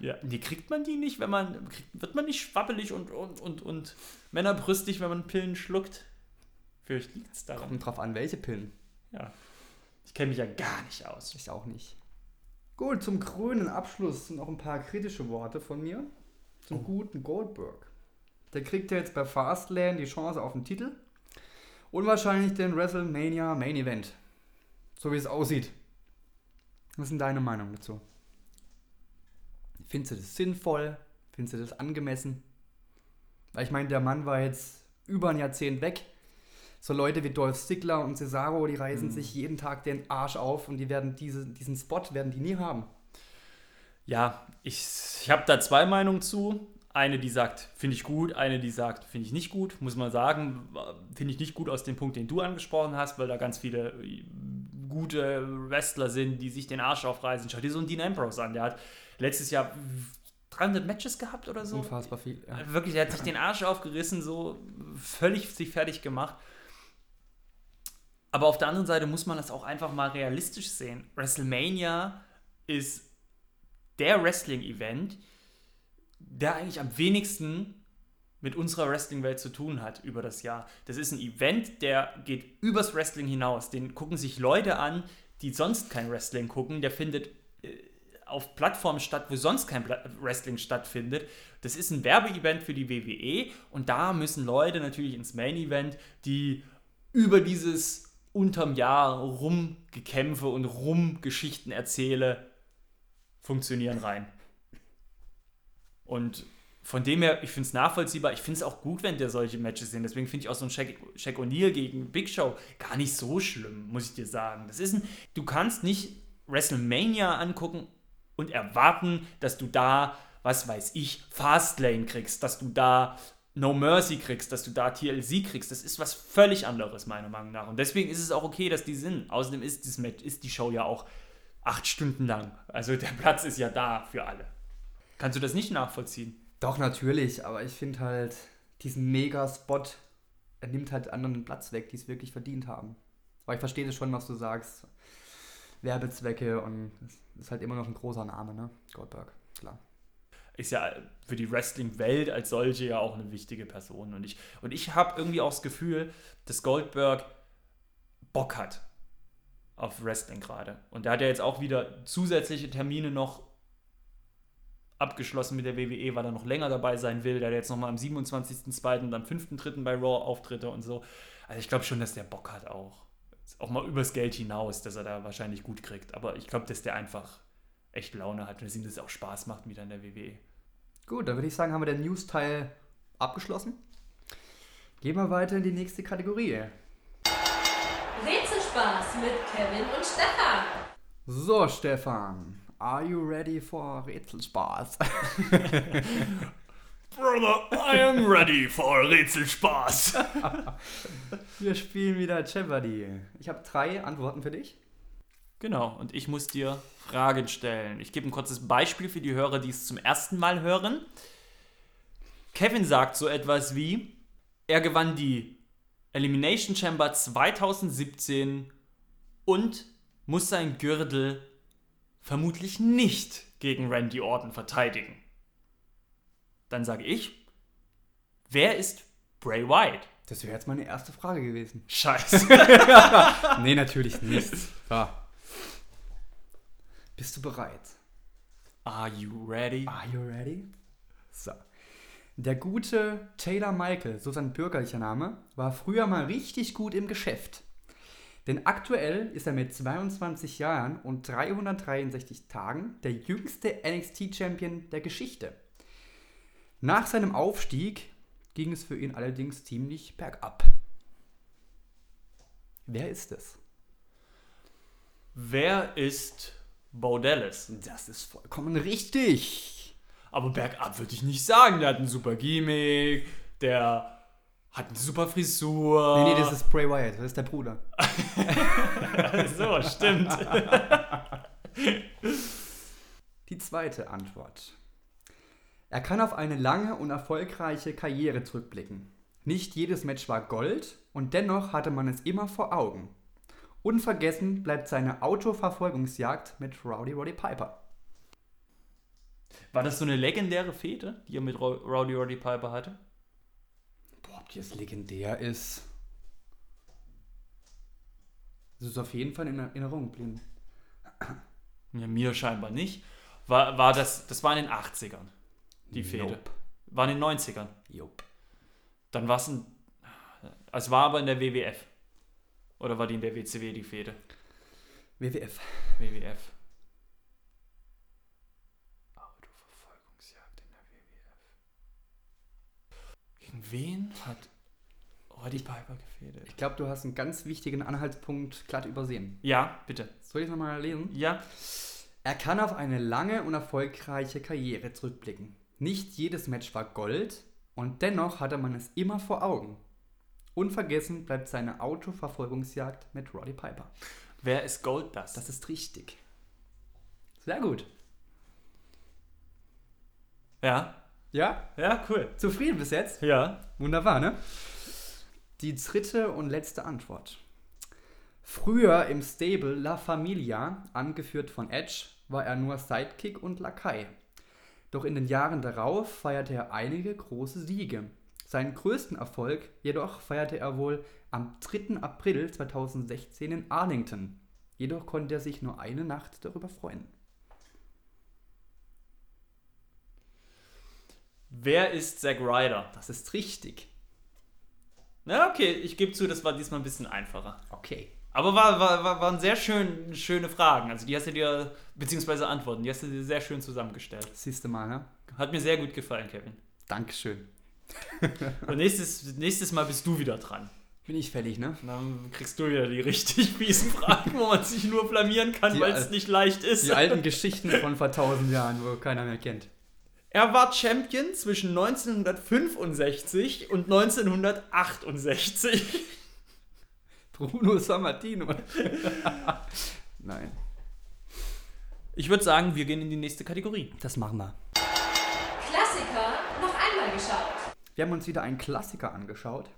ja, die kriegt man die nicht, wenn man. Kriegt, wird man nicht schwabbelig und, und, und, und männerbrüstig, wenn man Pillen schluckt? Liegt es daran. Kommt drauf an, welche Pillen. Ja. Ich kenne mich ja gar nicht aus. Ich auch nicht. Gut, zum grünen Abschluss noch ein paar kritische Worte von mir. Zum guten Goldberg. Der kriegt ja jetzt bei Fastlane die Chance auf den Titel. Und wahrscheinlich den WrestleMania Main Event. So wie es aussieht. Was ist denn deine Meinung dazu? Findest du das sinnvoll? Findest du das angemessen? Weil ich meine, der Mann war jetzt über ein Jahrzehnt weg. So Leute wie Dolph Ziggler und Cesaro, die reißen sich jeden Tag den Arsch auf und die werden diese, diesen Spot werden die nie haben. Ja, ich, ich habe da zwei Meinungen zu. Eine, die sagt, finde ich gut, eine, die sagt, finde ich nicht gut. Muss man sagen, finde ich nicht gut aus dem Punkt, den du angesprochen hast, weil da ganz viele äh, gute Wrestler sind, die sich den Arsch aufreißen. Schau dir so einen Dean Ambrose an, der hat letztes Jahr 300 Matches gehabt oder so. Unfassbar viel. Ja. Wirklich, der hat sich den Arsch aufgerissen, so völlig sich fertig gemacht. Aber auf der anderen Seite muss man das auch einfach mal realistisch sehen. WrestleMania ist der Wrestling-Event, der eigentlich am wenigsten mit unserer Wrestling-Welt zu tun hat über das Jahr. Das ist ein Event, der geht übers Wrestling hinaus. Den gucken sich Leute an, die sonst kein Wrestling gucken. Der findet äh, auf Plattformen statt, wo sonst kein Wrestling stattfindet. Das ist ein Werbeevent für die WWE und da müssen Leute natürlich ins Main-Event, die über dieses unterm Jahr rumgekämpfe und rumgeschichten erzähle, funktionieren rein. Und von dem her, ich finde es nachvollziehbar. Ich finde es auch gut, wenn der solche Matches sind. Deswegen finde ich auch so ein Shaq, Shaq O'Neal gegen Big Show gar nicht so schlimm, muss ich dir sagen. Das ist ein, du kannst nicht WrestleMania angucken und erwarten, dass du da, was weiß ich, Fastlane kriegst, dass du da No Mercy kriegst, dass du da TLC kriegst. Das ist was völlig anderes, meiner Meinung nach. Und deswegen ist es auch okay, dass die sind. Außerdem ist, das Match, ist die Show ja auch acht Stunden lang. Also der Platz ist ja da für alle. Kannst du das nicht nachvollziehen? Doch, natürlich, aber ich finde halt, diesen Mega-Spot, er nimmt halt anderen Platz weg, die es wirklich verdient haben. Aber ich verstehe das schon, was du sagst. Werbezwecke und ist halt immer noch ein großer Name, ne? Goldberg, klar. Ist ja für die Wrestling-Welt als solche ja auch eine wichtige Person. Und ich, und ich habe irgendwie auch das Gefühl, dass Goldberg Bock hat auf Wrestling gerade. Und der hat ja jetzt auch wieder zusätzliche Termine noch abgeschlossen mit der WWE, weil er noch länger dabei sein will. Der hat jetzt nochmal am 27.02. und am 5.03. bei Raw Auftritte und so. Also ich glaube schon, dass der Bock hat auch. Auch mal übers Geld hinaus, dass er da wahrscheinlich gut kriegt. Aber ich glaube, dass der einfach echt Laune hat und dass ihm das auch Spaß macht wieder in der WWE. Gut, dann würde ich sagen, haben wir den News-Teil abgeschlossen. Gehen wir weiter in die nächste Kategorie. Rätselspaß mit Kevin und Stefan. So, Stefan, are you ready for Rätselspaß? Brother, I am ready for Rätselspaß. Wir spielen wieder Jeopardy. Ich habe drei Antworten für dich. Genau, und ich muss dir Fragen stellen. Ich gebe ein kurzes Beispiel für die Hörer, die es zum ersten Mal hören. Kevin sagt so etwas wie, er gewann die Elimination Chamber 2017 und muss sein Gürtel vermutlich nicht gegen Randy Orton verteidigen. Dann sage ich, wer ist Bray Wyatt? Das wäre jetzt meine erste Frage gewesen. Scheiße. nee, natürlich nicht. So. Bist du bereit? Are you ready? Are you ready? So. Der gute Taylor Michael, so sein bürgerlicher Name, war früher mal richtig gut im Geschäft. Denn aktuell ist er mit 22 Jahren und 363 Tagen der jüngste NXT-Champion der Geschichte. Nach seinem Aufstieg ging es für ihn allerdings ziemlich bergab. Wer ist es? Wer ist Bo Dallas? Das ist vollkommen richtig. Aber bergab würde ich nicht sagen. Der hat ein super Gimmick, der hat eine super Frisur. Nee, nee, das ist Bray Wyatt, das ist der Bruder. so, stimmt. Die zweite Antwort. Er kann auf eine lange und erfolgreiche Karriere zurückblicken. Nicht jedes Match war Gold und dennoch hatte man es immer vor Augen. Unvergessen bleibt seine Autoverfolgungsjagd mit Rowdy Roddy Piper. War das so eine legendäre Fete, die er mit Ro- Rowdy Roddy Piper hatte? Boah, ob die jetzt legendär ist. Das ist auf jeden Fall in Erinnerung geblieben. Ja, mir scheinbar nicht. War, war das, das war in den 80ern, die Fete. Nope. War in den 90ern. Jupp. Dann war es ein. Es war aber in der WWF. Oder war die in der WCW die Fehde? WWF. WWF. Autoverfolgungsjagd in der WWF. Gegen wen hat Roddy Piper gefädelt? Ich glaube, du hast einen ganz wichtigen Anhaltspunkt glatt übersehen. Ja, bitte. Soll ich es nochmal lesen? Ja. Er kann auf eine lange und erfolgreiche Karriere zurückblicken. Nicht jedes Match war Gold und dennoch hatte man es immer vor Augen. Unvergessen bleibt seine Autoverfolgungsjagd mit Roddy Piper. Wer ist Gold das? Das ist richtig. Sehr gut. ja. Ja? Ja, cool. Zufrieden bis jetzt? Ja. Wunderbar, ne? Die dritte und letzte Antwort. Früher im Stable La Familia, angeführt von Edge, war er nur Sidekick und Lakai. Doch in den Jahren darauf feierte er einige große Siege. Seinen größten Erfolg jedoch feierte er wohl am 3. April 2016 in Arlington. Jedoch konnte er sich nur eine Nacht darüber freuen. Wer ist Zack Ryder? Das ist richtig. Na, okay, ich gebe zu, das war diesmal ein bisschen einfacher. Okay. Aber war, war, war, waren sehr schön, schöne Fragen. Also die hast du dir, beziehungsweise Antworten, die hast du dir sehr schön zusammengestellt. Siehst du mal, ne? Hat mir sehr gut gefallen, Kevin. Dankeschön. Und nächstes, nächstes Mal bist du wieder dran. Bin ich fällig, ne? Dann kriegst du wieder die richtig fiesen Fragen, wo man sich nur blamieren kann, weil es nicht leicht ist. Die alten Geschichten von vor tausend Jahren, wo keiner mehr kennt. Er war Champion zwischen 1965 und 1968. Bruno Sammartino. Nein. Ich würde sagen, wir gehen in die nächste Kategorie. Das machen wir. Wir haben uns wieder einen Klassiker angeschaut.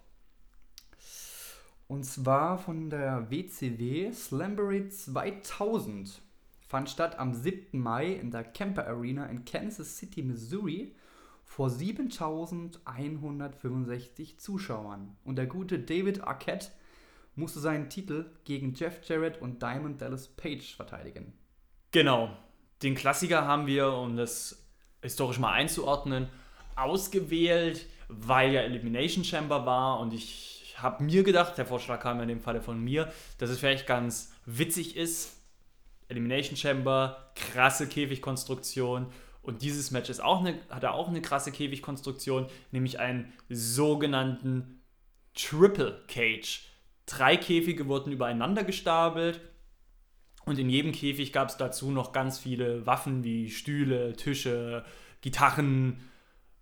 Und zwar von der WCW Slamboree 2000. Fand statt am 7. Mai in der Kemper Arena in Kansas City, Missouri vor 7165 Zuschauern. Und der gute David Arquette musste seinen Titel gegen Jeff Jarrett und Diamond Dallas Page verteidigen. Genau. Den Klassiker haben wir, um das historisch mal einzuordnen, ausgewählt, weil ja Elimination Chamber war und ich habe mir gedacht, der Vorschlag kam ja in dem Falle von mir, dass es vielleicht ganz witzig ist. Elimination Chamber, krasse Käfigkonstruktion und dieses Match ist auch eine, hat auch eine krasse Käfigkonstruktion, nämlich einen sogenannten Triple Cage. Drei Käfige wurden übereinander gestapelt und in jedem Käfig gab es dazu noch ganz viele Waffen wie Stühle, Tische, Gitarren,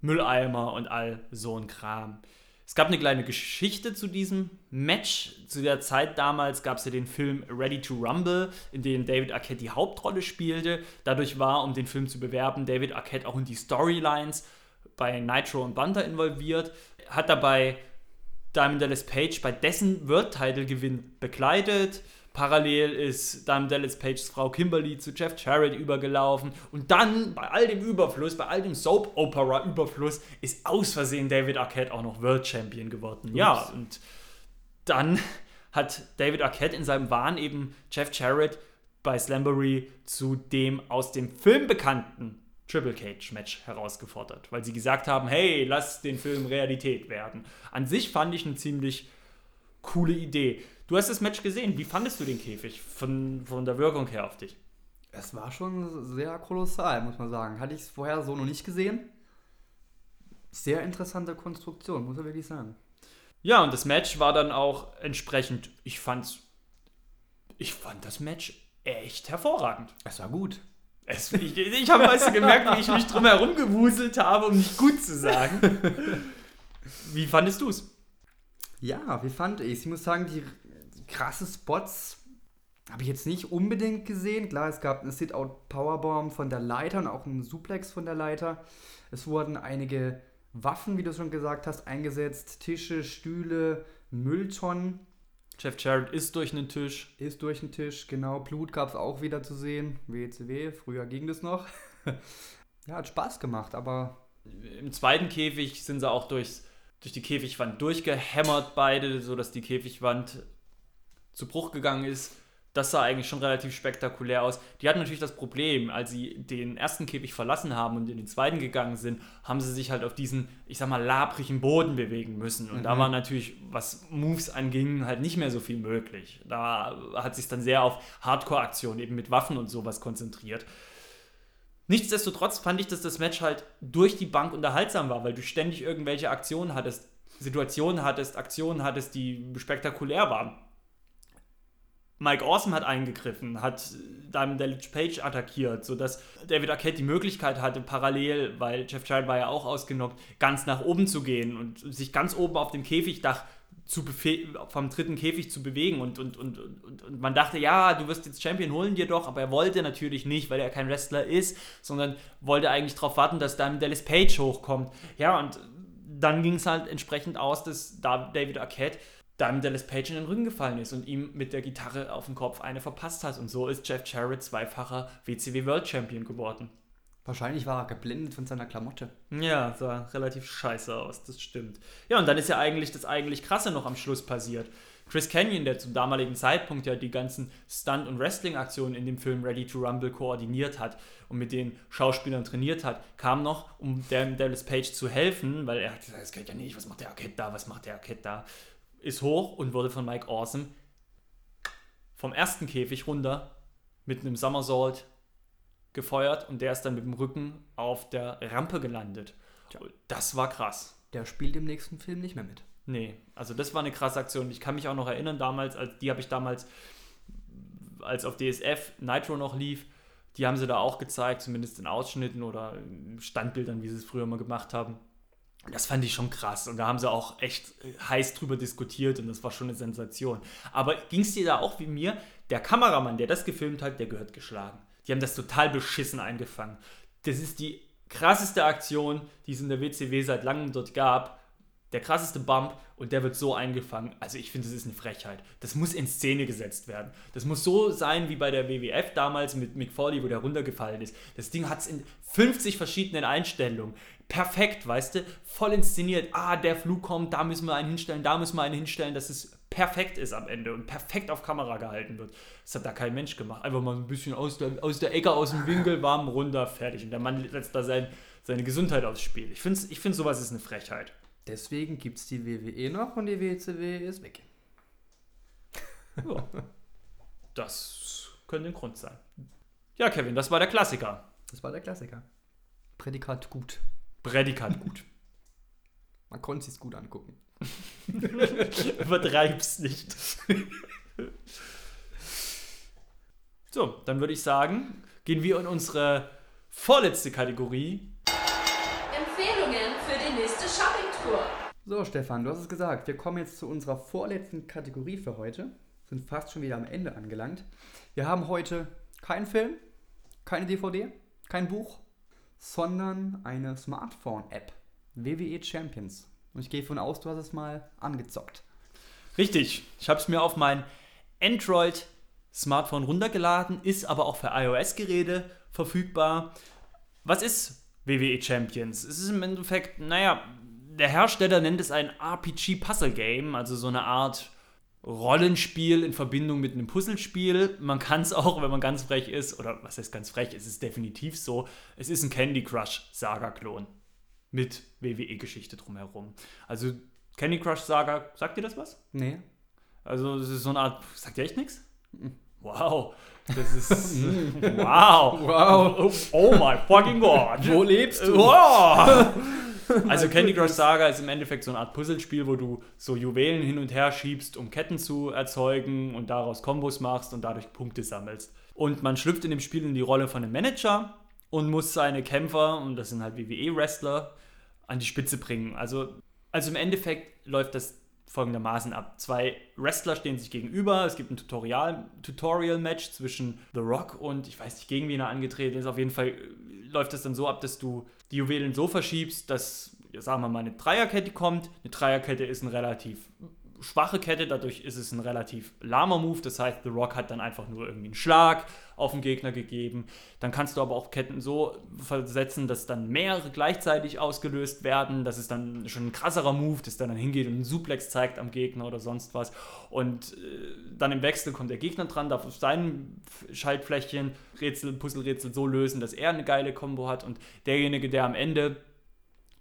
Mülleimer und all so ein Kram. Es gab eine kleine Geschichte zu diesem Match. Zu der Zeit damals gab es ja den Film Ready to Rumble, in dem David Arquette die Hauptrolle spielte. Dadurch war, um den Film zu bewerben, David Arquette auch in die Storylines bei Nitro und Bunter involviert. Hat dabei Diamond Dallas Page bei dessen World-Title-Gewinn begleitet. Parallel ist Diamond Dallas Pages Frau Kimberly zu Jeff Jarrett übergelaufen. Und dann, bei all dem Überfluss, bei all dem Soap-Opera-Überfluss, ist aus Versehen David Arquette auch noch World Champion geworden. Ja, und dann hat David Arquette in seinem Wahn eben Jeff Jarrett bei Slamboree zu dem aus dem Film bekannten Triple Cage Match herausgefordert, weil sie gesagt haben, hey, lass den Film Realität werden. An sich fand ich eine ziemlich coole Idee. Du hast das Match gesehen. Wie fandest du den Käfig von, von der Wirkung her auf dich? Es war schon sehr kolossal, muss man sagen. Hatte ich es vorher so noch nicht gesehen. Sehr interessante Konstruktion, muss man wirklich sagen. Ja, und das Match war dann auch entsprechend, ich fand's, ich fand das Match echt hervorragend. Es war gut. Es, ich ich habe weißt du, gemerkt, wie ich mich drum herum gewuselt habe, um nicht gut zu sagen. Wie fandest du es? Ja, wie fand ich Ich muss sagen, die krasse Spots habe ich jetzt nicht unbedingt gesehen. Klar, es gab eine Sit-Out-Powerbomb von der Leiter und auch einen Suplex von der Leiter. Es wurden einige Waffen, wie du schon gesagt hast, eingesetzt. Tische, Stühle, Mülltonnen Jeff Jarrett ist durch einen Tisch. ist durch den Tisch. Genau, Blut gab es auch wieder zu sehen. WCW, früher ging das noch. ja, hat Spaß gemacht, aber Im zweiten Käfig sind sie auch durchs, durch die Käfigwand durchgehämmert, beide, sodass die Käfigwand zu Bruch gegangen ist. das sah eigentlich schon relativ spektakulär aus. Die hatten natürlich das Problem, als sie den ersten Käfig verlassen haben und in den zweiten gegangen sind, haben sie sich halt auf diesen, ich sag mal, labrigen Boden bewegen müssen. Und mhm. da war natürlich, was Moves anging, halt nicht mehr so viel möglich. Da hat sich dann sehr auf Hardcore-Aktionen, eben mit Waffen und sowas konzentriert. Nichtsdestotrotz fand ich, dass das Match halt durch die Bank unterhaltsam war, weil du ständig irgendwelche Aktionen hattest, Situationen hattest, Aktionen hattest, die spektakulär waren. Mike Awesome hat eingegriffen, hat Diamond Dallas Page attackiert, sodass David Arquette die Möglichkeit hatte, parallel, weil Jeff Jarrett war ja auch ausgenockt, ganz nach oben zu gehen und sich ganz oben auf dem Käfigdach zu vom dritten Käfig zu bewegen und, und, und, und, und man dachte, ja, du wirst jetzt Champion holen dir doch, aber er wollte natürlich nicht, weil er kein Wrestler ist, sondern wollte eigentlich darauf warten, dass Diamond Dallas Page hochkommt. Ja, und dann ging es halt entsprechend aus, dass David Arquette dann Dallas Page in den Rücken gefallen ist und ihm mit der Gitarre auf dem Kopf eine verpasst hat. Und so ist Jeff Jarrett zweifacher WCW World Champion geworden. Wahrscheinlich war er geblendet von seiner Klamotte. Ja, sah relativ scheiße aus, das stimmt. Ja, und dann ist ja eigentlich das eigentlich Krasse noch am Schluss passiert. Chris Canyon, der zum damaligen Zeitpunkt ja die ganzen Stunt- und Wrestling-Aktionen in dem Film Ready to Rumble koordiniert hat und mit den Schauspielern trainiert hat, kam noch, um Dallas Page zu helfen, weil er hat gesagt, das geht ja nicht, was macht der Arquette da, was macht der Arquette da? ist hoch und wurde von Mike Awesome vom ersten Käfig runter mit einem Somersault gefeuert und der ist dann mit dem Rücken auf der Rampe gelandet. Tja. Das war krass. Der spielt im nächsten Film nicht mehr mit. Nee, also das war eine krasse Aktion. Ich kann mich auch noch erinnern, damals, als, die habe ich damals, als auf DSF Nitro noch lief, die haben sie da auch gezeigt, zumindest in Ausschnitten oder Standbildern, wie sie es früher mal gemacht haben. Das fand ich schon krass und da haben sie auch echt äh, heiß drüber diskutiert und das war schon eine Sensation. Aber ging es dir da auch wie mir? Der Kameramann, der das gefilmt hat, der gehört geschlagen. Die haben das total beschissen eingefangen. Das ist die krasseste Aktion, die es in der WCW seit langem dort gab. Der krasseste Bump und der wird so eingefangen. Also ich finde, das ist eine Frechheit. Das muss in Szene gesetzt werden. Das muss so sein wie bei der WWF damals mit Mick Foley, wo der runtergefallen ist. Das Ding hat es in 50 verschiedenen Einstellungen perfekt, weißt du, voll inszeniert. Ah, der Flug kommt, da müssen wir einen hinstellen, da müssen wir einen hinstellen, dass es perfekt ist am Ende und perfekt auf Kamera gehalten wird. Das hat da kein Mensch gemacht. Einfach mal ein bisschen aus der, aus der Ecke, aus dem Winkel, warm, runter, fertig. Und der Mann setzt da sein, seine Gesundheit aufs Spiel. Ich finde, ich find, sowas ist eine Frechheit. Deswegen gibt es die WWE noch und die WCW ist weg. Ja. Das könnte ein Grund sein. Ja, Kevin, das war der Klassiker. Das war der Klassiker. Prädikat gut. Prädikat gut. Man konnte es gut angucken. Übertreib's nicht. so, dann würde ich sagen, gehen wir in unsere vorletzte Kategorie. Empfehlungen für die nächste Shopping-Tour. So, Stefan, du hast es gesagt. Wir kommen jetzt zu unserer vorletzten Kategorie für heute. Sind fast schon wieder am Ende angelangt. Wir haben heute keinen Film, keine DVD, kein Buch, sondern eine Smartphone-App. WWE Champions. Und ich gehe von aus, du hast es mal angezockt. Richtig. Ich habe es mir auf mein Android-Smartphone runtergeladen, ist aber auch für iOS-Geräte verfügbar. Was ist WWE Champions? Es ist im Endeffekt, naja, der Hersteller nennt es ein RPG-Puzzle-Game, also so eine Art Rollenspiel in Verbindung mit einem Puzzlespiel. Man kann es auch, wenn man ganz frech ist, oder was heißt ganz frech, es ist definitiv so, es ist ein Candy Crush Saga-Klon mit WWE-Geschichte drumherum. Also Candy Crush Saga, sagt dir das was? Nee. Also es ist so eine Art, sagt dir echt nichts? Wow. Das ist. wow. Wow. Oh, oh my fucking God. Wo lebst du? Wow. Also Candy Crush Saga ist im Endeffekt so eine Art Puzzlespiel, wo du so Juwelen hin und her schiebst, um Ketten zu erzeugen und daraus Kombos machst und dadurch Punkte sammelst. Und man schlüpft in dem Spiel in die Rolle von einem Manager und muss seine Kämpfer, und das sind halt WWE-Wrestler, an die Spitze bringen. Also, also im Endeffekt läuft das folgendermaßen ab. Zwei Wrestler stehen sich gegenüber. Es gibt ein Tutorial-Match Tutorial zwischen The Rock und ich weiß nicht, gegen wen er angetreten ist. Auf jeden Fall läuft das dann so ab, dass du die Juwelen so verschiebst, dass, sagen wir mal, eine Dreierkette kommt. Eine Dreierkette ist ein relativ schwache Kette, dadurch ist es ein relativ lahmer Move. Das heißt, The Rock hat dann einfach nur irgendwie einen Schlag auf den Gegner gegeben. Dann kannst du aber auch Ketten so versetzen, dass dann mehrere gleichzeitig ausgelöst werden. Das ist dann schon ein krasserer Move, dass dann hingeht und einen Suplex zeigt am Gegner oder sonst was. Und äh, dann im Wechsel kommt der Gegner dran, darf auf seinem Schaltflächen Rätsel, Puzzlerätsel so lösen, dass er eine geile Combo hat. Und derjenige, der am Ende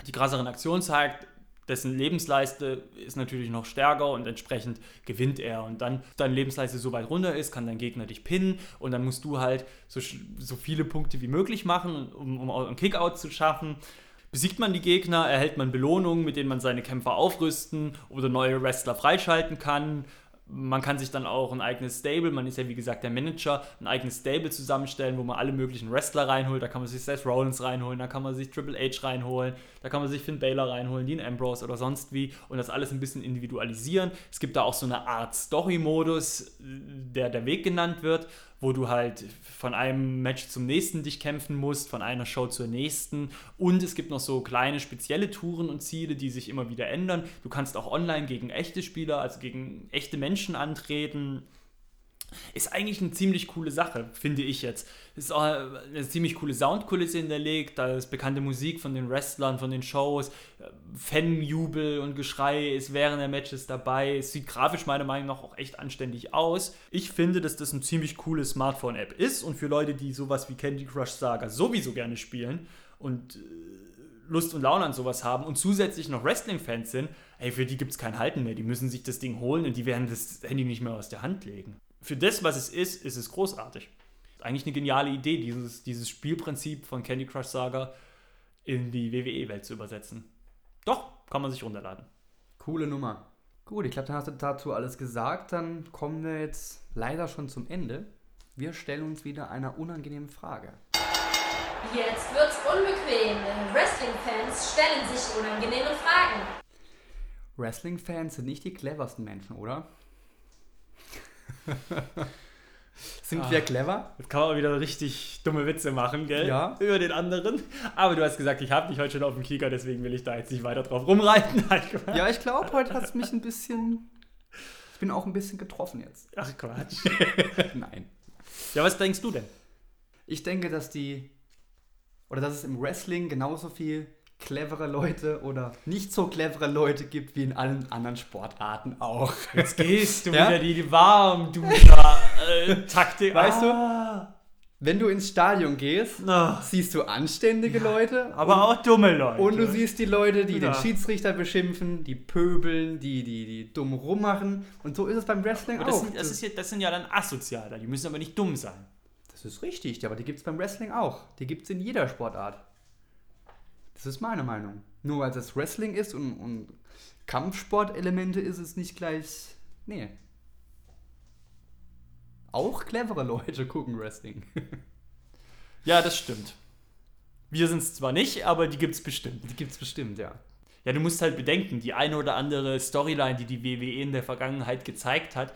die krasseren Aktionen zeigt, dessen Lebensleiste ist natürlich noch stärker und entsprechend gewinnt er. Und dann deine Lebensleiste so weit runter ist, kann dein Gegner dich pinnen und dann musst du halt so, so viele Punkte wie möglich machen, um, um einen Kickout zu schaffen. Besiegt man die Gegner, erhält man Belohnungen, mit denen man seine Kämpfer aufrüsten oder neue Wrestler freischalten kann man kann sich dann auch ein eigenes Stable, man ist ja wie gesagt der Manager, ein eigenes Stable zusammenstellen, wo man alle möglichen Wrestler reinholt. Da kann man sich Seth Rollins reinholen, da kann man sich Triple H reinholen, da kann man sich Finn Balor reinholen, Dean Ambrose oder sonst wie und das alles ein bisschen individualisieren. Es gibt da auch so eine Art Story-Modus, der der Weg genannt wird wo du halt von einem Match zum nächsten dich kämpfen musst, von einer Show zur nächsten. Und es gibt noch so kleine spezielle Touren und Ziele, die sich immer wieder ändern. Du kannst auch online gegen echte Spieler, also gegen echte Menschen antreten. Ist eigentlich eine ziemlich coole Sache, finde ich jetzt. Ist auch eine ziemlich coole Soundkulisse hinterlegt, da ist bekannte Musik von den Wrestlern, von den Shows, Fanjubel und Geschrei ist während der Matches dabei. Es sieht grafisch meiner Meinung nach auch echt anständig aus. Ich finde, dass das eine ziemlich coole Smartphone-App ist und für Leute, die sowas wie Candy Crush Saga sowieso gerne spielen und äh, Lust und Laune an sowas haben und zusätzlich noch Wrestling-Fans sind, ey, für die gibt es kein Halten mehr. Die müssen sich das Ding holen und die werden das Handy nicht mehr aus der Hand legen für das, was es ist, ist es großartig. Eigentlich eine geniale Idee, dieses, dieses Spielprinzip von Candy Crush Saga in die WWE-Welt zu übersetzen. Doch, kann man sich runterladen. Coole Nummer. Gut, ich glaube, dann hast du dazu alles gesagt. Dann kommen wir jetzt leider schon zum Ende. Wir stellen uns wieder einer unangenehmen Frage. Jetzt wird's unbequem. Wrestling-Fans stellen sich unangenehme Fragen. Wrestling-Fans sind nicht die cleversten Menschen, oder? Sind ah. wir clever? Jetzt kann man wieder richtig dumme Witze machen, gell? Ja. Über den anderen. Aber du hast gesagt, ich habe dich heute schon auf dem Kieker, deswegen will ich da jetzt nicht weiter drauf rumreiten. ja, ich glaube, heute hat es mich ein bisschen. Ich bin auch ein bisschen getroffen jetzt. Ach Quatsch. Nein. Ja, was denkst du denn? Ich denke, dass die. Oder dass es im Wrestling genauso viel clevere Leute oder nicht so clevere Leute gibt wie in allen anderen Sportarten auch. Jetzt gehst du ja? wieder die warm, du äh, Taktik. Weißt ah. du? Wenn du ins Stadion gehst, oh. siehst du anständige ja, Leute. Aber und, auch dumme Leute. Und du siehst die Leute, die ja. den Schiedsrichter beschimpfen, die pöbeln, die, die, die dumm rummachen. Und so ist es beim Wrestling aber das auch. Sind, das, ist, das sind ja dann Asoziale, die müssen aber nicht dumm sein. Das ist richtig, aber die gibt es beim Wrestling auch. Die gibt es in jeder Sportart. Das ist meine Meinung. Nur weil das Wrestling ist und, und Kampfsportelemente ist es nicht gleich. Nee. Auch clevere Leute gucken Wrestling. ja, das stimmt. Wir sind es zwar nicht, aber die gibt es bestimmt. Die gibt es bestimmt, ja. Ja, du musst halt bedenken, die eine oder andere Storyline, die die WWE in der Vergangenheit gezeigt hat,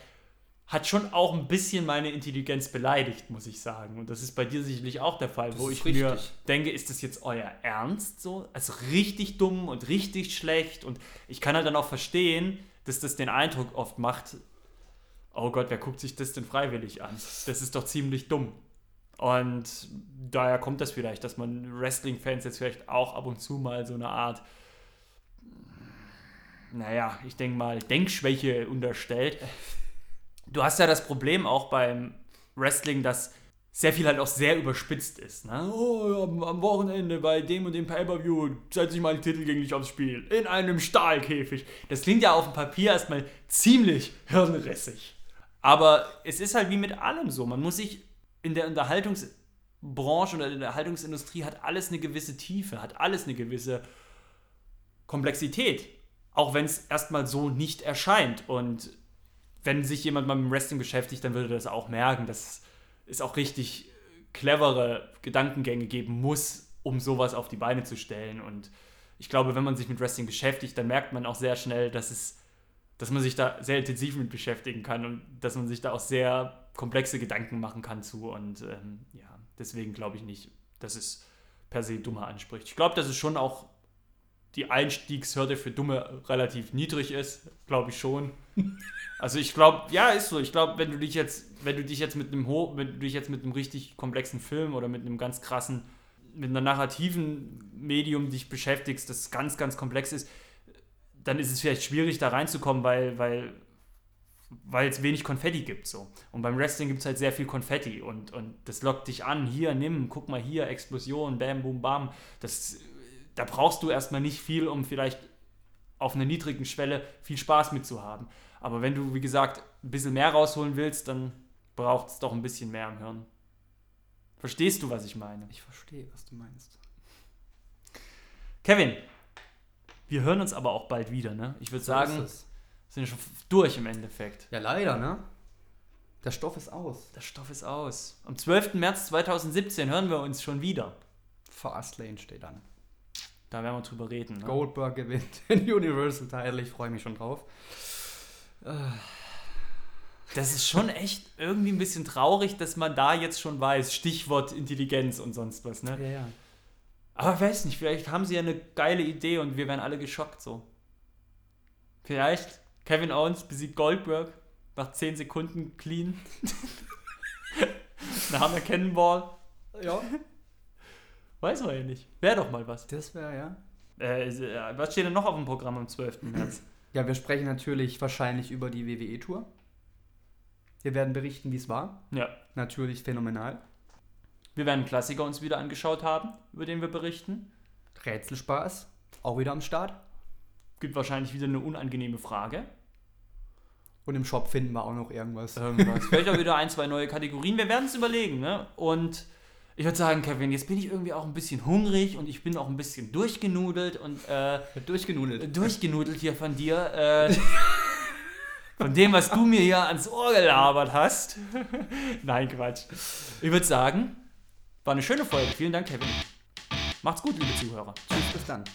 hat schon auch ein bisschen meine Intelligenz beleidigt, muss ich sagen. Und das ist bei dir sicherlich auch der Fall, das wo ich richtig. mir denke, ist das jetzt euer Ernst so? Also richtig dumm und richtig schlecht. Und ich kann halt dann auch verstehen, dass das den Eindruck oft macht, oh Gott, wer guckt sich das denn freiwillig an? Das ist doch ziemlich dumm. Und daher kommt das vielleicht, dass man Wrestling-Fans jetzt vielleicht auch ab und zu mal so eine Art, naja, ich denke mal, Denkschwäche unterstellt du hast ja das Problem auch beim Wrestling, dass sehr viel halt auch sehr überspitzt ist. Ne? Oh, am Wochenende bei dem und dem Pay-Per-View setze ich meinen Titel gegen dich aufs Spiel. In einem Stahlkäfig. Das klingt ja auf dem Papier erstmal ziemlich hirnrissig. Aber es ist halt wie mit allem so. Man muss sich in der Unterhaltungsbranche oder in der Unterhaltungsindustrie hat alles eine gewisse Tiefe, hat alles eine gewisse Komplexität. Auch wenn es erstmal so nicht erscheint. Und wenn sich jemand mal mit Wrestling beschäftigt, dann würde das auch merken, dass es auch richtig clevere Gedankengänge geben muss, um sowas auf die Beine zu stellen. Und ich glaube, wenn man sich mit Wrestling beschäftigt, dann merkt man auch sehr schnell, dass es dass man sich da sehr intensiv mit beschäftigen kann und dass man sich da auch sehr komplexe Gedanken machen kann zu. Und ähm, ja, deswegen glaube ich nicht, dass es per se dummer anspricht. Ich glaube, dass es schon auch die Einstiegshürde für Dumme relativ niedrig ist, glaube ich schon. Also ich glaube, ja, ist so. Ich glaube, wenn du dich jetzt, wenn du dich jetzt mit einem Ho wenn du dich jetzt mit einem richtig komplexen Film oder mit einem ganz krassen, mit einer narrativen Medium dich beschäftigst, das ganz, ganz komplex ist, dann ist es vielleicht schwierig, da reinzukommen, weil, weil, weil es wenig Konfetti gibt. So. Und beim Wrestling gibt es halt sehr viel Konfetti und, und das lockt dich an. Hier, nimm, guck mal hier, Explosion, bam, boom, bam. Das, da brauchst du erstmal nicht viel, um vielleicht auf einer niedrigen Schwelle viel Spaß mitzuhaben. Aber wenn du, wie gesagt, ein bisschen mehr rausholen willst, dann braucht es doch ein bisschen mehr im Hirn. Verstehst du, was ich meine? Ich verstehe, was du meinst. Kevin, wir hören uns aber auch bald wieder, ne? Ich würde sagen, So es. sind schon durch im Endeffekt. Ja, leider, ne? Der Stoff ist aus. Der Stoff ist aus. Am 12. März 2017 hören wir uns schon wieder. Fastlane steht an. Da werden wir drüber reden. Ne? Goldberg gewinnt den Universal Title. Ich freue mich schon drauf. Das ist schon echt irgendwie ein bisschen traurig, dass man da jetzt schon weiß. Stichwort Intelligenz und sonst was, ne? Ja, ja. Aber ich weiß nicht, vielleicht haben sie ja eine geile Idee und wir werden alle geschockt so. Vielleicht Kevin Owens besiegt Goldberg nach 10 Sekunden clean. nach einer Cannonball. Ja. Weiß man ja nicht. Wäre doch mal was. Das wäre ja. Äh, äh, was steht denn noch auf dem Programm am 12. März? Ja, wir sprechen natürlich wahrscheinlich über die WWE-Tour. Wir werden berichten, wie es war. Ja. Natürlich phänomenal. Wir werden einen Klassiker uns wieder angeschaut haben, über den wir berichten. Rätselspaß. Auch wieder am Start. Gibt wahrscheinlich wieder eine unangenehme Frage. Und im Shop finden wir auch noch irgendwas. Irgendwas. Vielleicht auch wieder ein, zwei neue Kategorien. Wir werden es überlegen, ne? Und ich würde sagen, Kevin, jetzt bin ich irgendwie auch ein bisschen hungrig und ich bin auch ein bisschen durchgenudelt und äh, Durchgenudelt. durchgenudelt hier von dir. Äh, von dem, was du mir hier ans Ohr gelabert hast. Nein, Quatsch. Ich würde sagen, war eine schöne Folge. Vielen Dank, Kevin. Macht's gut, liebe Zuhörer. Tschüss, bis dann.